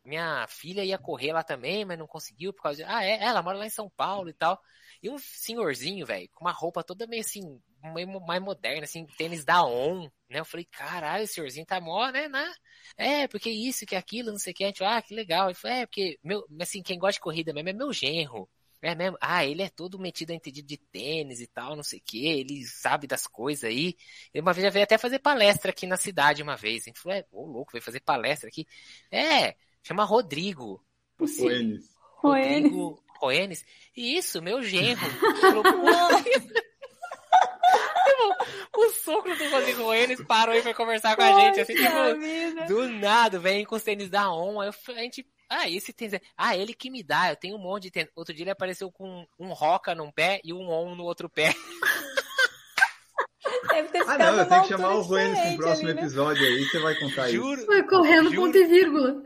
Minha filha ia correr lá também, mas não conseguiu por causa de, ah, é, ela mora lá em São Paulo e tal. E um senhorzinho, velho, com uma roupa toda meio assim, meio mais moderna, assim, tênis da ON, né? Eu falei, caralho, o senhorzinho tá mó, né, né? É, porque isso, que aquilo, não sei o que. A gente, ah, que legal. Ele falou, é, porque, meu, assim, quem gosta de corrida mesmo é meu genro. É mesmo? Ah, ele é todo metido a entendido de tênis e tal, não sei o que, ele sabe das coisas aí. Ele uma vez já veio até fazer palestra aqui na cidade uma vez. A gente falou, é, ô louco, veio fazer palestra aqui. É, chama Rodrigo. Você, O Enes. Rodrigo Roenes. E isso, meu genro. Falou. o sogro do Rodrigo Roenes parou e foi conversar com a gente, assim, tipo, do nada, vem com os tênis da ON. Aí eu, a gente. Ah, esse tênis. é- Ah, ele que me dá. Eu tenho um monte de tênis. Outro dia ele apareceu com um Roca num pé e um ON no outro pé. Deve ter Ah, não, eu tenho que chamar o Ruenes pro próximo ali, né? episódio aí, você vai contar isso. Juro. Foi correndo Juro. ponto e vírgula.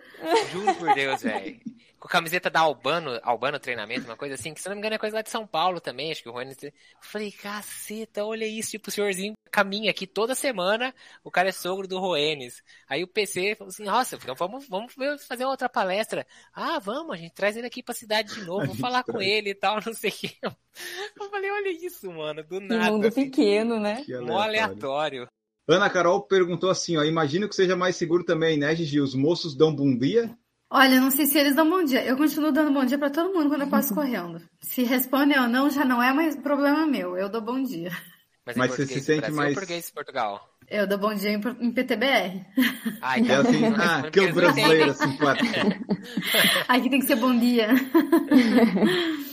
Juro por Deus, velho. Com a camiseta da Albano, Albano Treinamento, uma coisa assim, que se não me engano é coisa lá de São Paulo também, acho que o Rony... Eu falei, caceta, olha isso, tipo, o senhorzinho caminha aqui toda semana, o cara é sogro do Roenes. Aí o PC falou assim, nossa, então vamos, vamos fazer outra palestra. Ah, vamos, a gente traz ele aqui pra cidade de novo, vou falar com ele e tal, não sei o que. Eu falei, olha isso, mano, do Que nada. mundo assim, pequeno, né? Mó aleatório. aleatório. Ana Carol perguntou assim, ó, imagino que seja mais seguro também, né, Gigi? Os moços dão bom dia? Olha, eu não sei se eles dão bom dia. Eu continuo dando bom dia pra todo mundo quando eu passo correndo. Se respondem ou não, já não é mais problema meu. Eu dou bom dia. Mas, Mas você se sente Brasil mais- português Portugal? Eu dou bom dia em, em PTBR. Ah, É então, assim, não ah, eles não brasileiro simpático. Aqui tem que ser bom dia.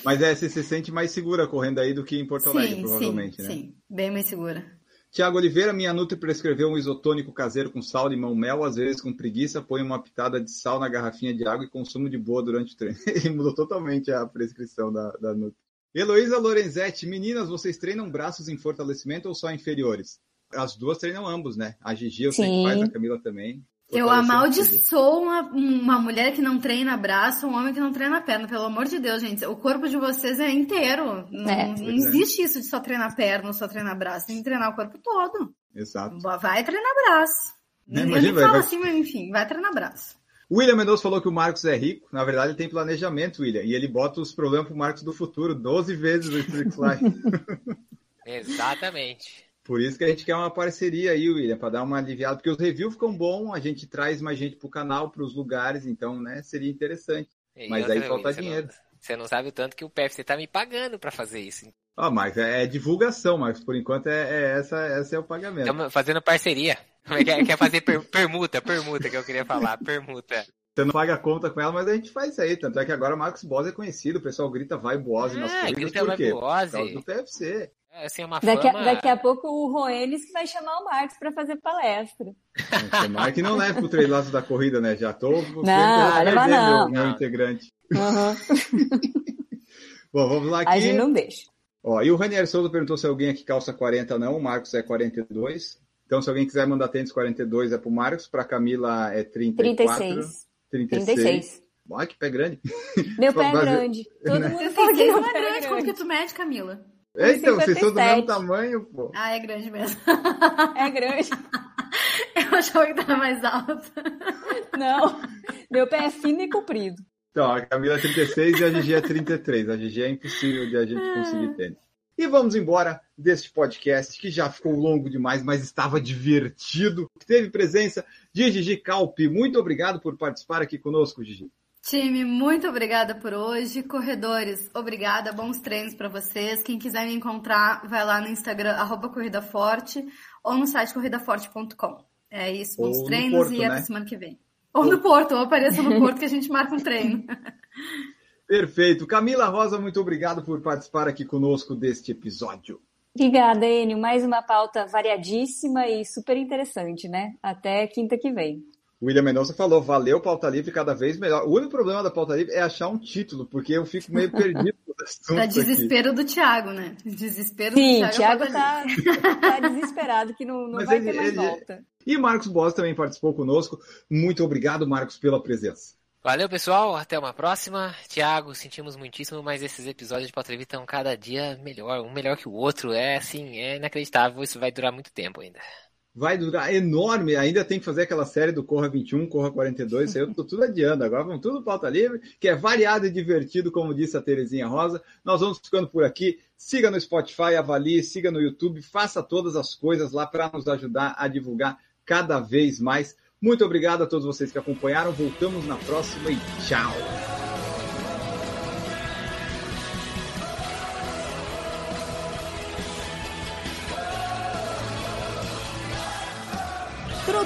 Mas é, você se sente mais segura correndo aí do que em Porto Alegre, sim, provavelmente, sim, né? sim. Bem mais segura. Tiago Oliveira, minha Nutri prescreveu um isotônico caseiro com sal, limão, mel, às vezes com preguiça, põe uma pitada de sal na garrafinha de água e consumo de boa durante o treino. Ele mudou totalmente a prescrição da, da Nutri. Heloísa Lorenzetti, meninas, vocês treinam braços em fortalecimento ou só inferiores? As duas treinam ambos, né? A Gigi eu sei que faz, a Camila também. Eu tudo. amaldiçoo uma, uma mulher que não treina braço, um homem que não treina perna. Pelo amor de Deus, gente. O corpo de vocês é inteiro. Não, É. não é. existe isso de só treinar perna ou só treinar braço. Tem que treinar o corpo todo. Exato. Vai treinar braço. Né, imagina, nem vai- vai- assim, mas enfim, vai treinar braço. William Mendonça falou que o Marcos é rico. Na verdade, ele tem planejamento, William. E ele bota os problemas pro Marcos do futuro 12 vezes no Strixline. Exatamente. Por isso que a gente quer uma parceria aí, William, para dar uma aliviada, porque os reviews ficam bons, a gente traz mais gente pro canal, para os lugares, então, né, seria interessante. E Mas outra, aí falta você dinheiro. Não, você não sabe o tanto que o PFC tá me pagando pra fazer isso. Ah, mas é, é divulgação, mas por enquanto é, é essa, essa é o pagamento. Estamos fazendo parceria. Quer, quer fazer per- permuta, permuta que eu queria falar, permuta. Você não paga a conta com ela, mas a gente faz isso aí. Tanto é que agora o Marcos Boss é conhecido, o pessoal grita vai Boase nas Ah, corridas, grita por vai quê? Por Boase. causa do PFC. É assim, uma Daqui a, fama... daqui a pouco o Roenes vai chamar o Marcos para fazer palestra. Tomara que não leve pro treinado da corrida, né? Já tô Não, vai levar meu, não. meu Não. integrante. Uhum. Bom, vamos lá A aqui. gente não deixa. Ó, e o Ranier Souza perguntou se alguém aqui calça 40 não, o Marcos é 42. Então, se alguém quiser mandar tênis 42 é pro Marcos, pra Camila é 34. 36. 36. 36. Ai, que pé grande. Meu pé é grande. Todo mundo fala que 36 meu é pé é grande, como que tu mede, Camila? É, então, vocês são do 57. mesmo tamanho, pô. Ah, é grande mesmo. É grande. Eu achava que tava mais alto. Não. Meu pé é fino e comprido. Então, a Camila é 36 e a Gigi é 33. A Gigi é impossível de a gente conseguir tênis. E vamos embora deste podcast que já ficou longo demais, mas estava divertido. Teve presença de Gigi Calpe. Muito obrigado por participar aqui conosco, Gigi. Time, muito obrigada por hoje. Corredores, obrigada. Bons treinos para vocês. Quem quiser me encontrar, vai lá no Instagram, arroba Corrida Forte, ou no site corridaforte.com. É isso, Ou bons no treinos Porto, e né? até semana que vem. Ou no Porto, ou apareça no Porto que a gente marca um treino. Perfeito. Camila Rosa, muito obrigado por participar aqui conosco deste episódio. Obrigada, Enio. Mais uma pauta variadíssima e super interessante, né? Até quinta que vem. William Mendonça falou, valeu pauta livre cada vez melhor. O único problema da pauta livre é achar um título, porque eu fico meio perdido assunto Pra aqui. desespero do Thiago, né? Desespero Sim, do o Thiago. Thiago tá, tá desesperado que não, não Mas vai ele- ter mais ele- volta. E Marcos Boas também participou conosco. Muito obrigado, Marcos, pela presença. Valeu, pessoal. Até uma próxima. Tiago, sentimos muitíssimo, mas esses episódios de Pauta Livre estão cada dia melhor, um melhor que o outro. É assim, é inacreditável. Isso vai durar muito tempo ainda. Vai durar enorme, ainda tem que fazer aquela série do Corra 21, Corra 42, isso aí eu tô tudo adiando. Agora vamos tudo pauta livre, que é variado e divertido, como disse a Terezinha Rosa. Nós vamos ficando por aqui. Siga no Spotify, avalie, siga no YouTube, faça todas as coisas lá para nos ajudar a divulgar cada vez mais. Muito obrigado a todos vocês que acompanharam. Voltamos na próxima e tchau.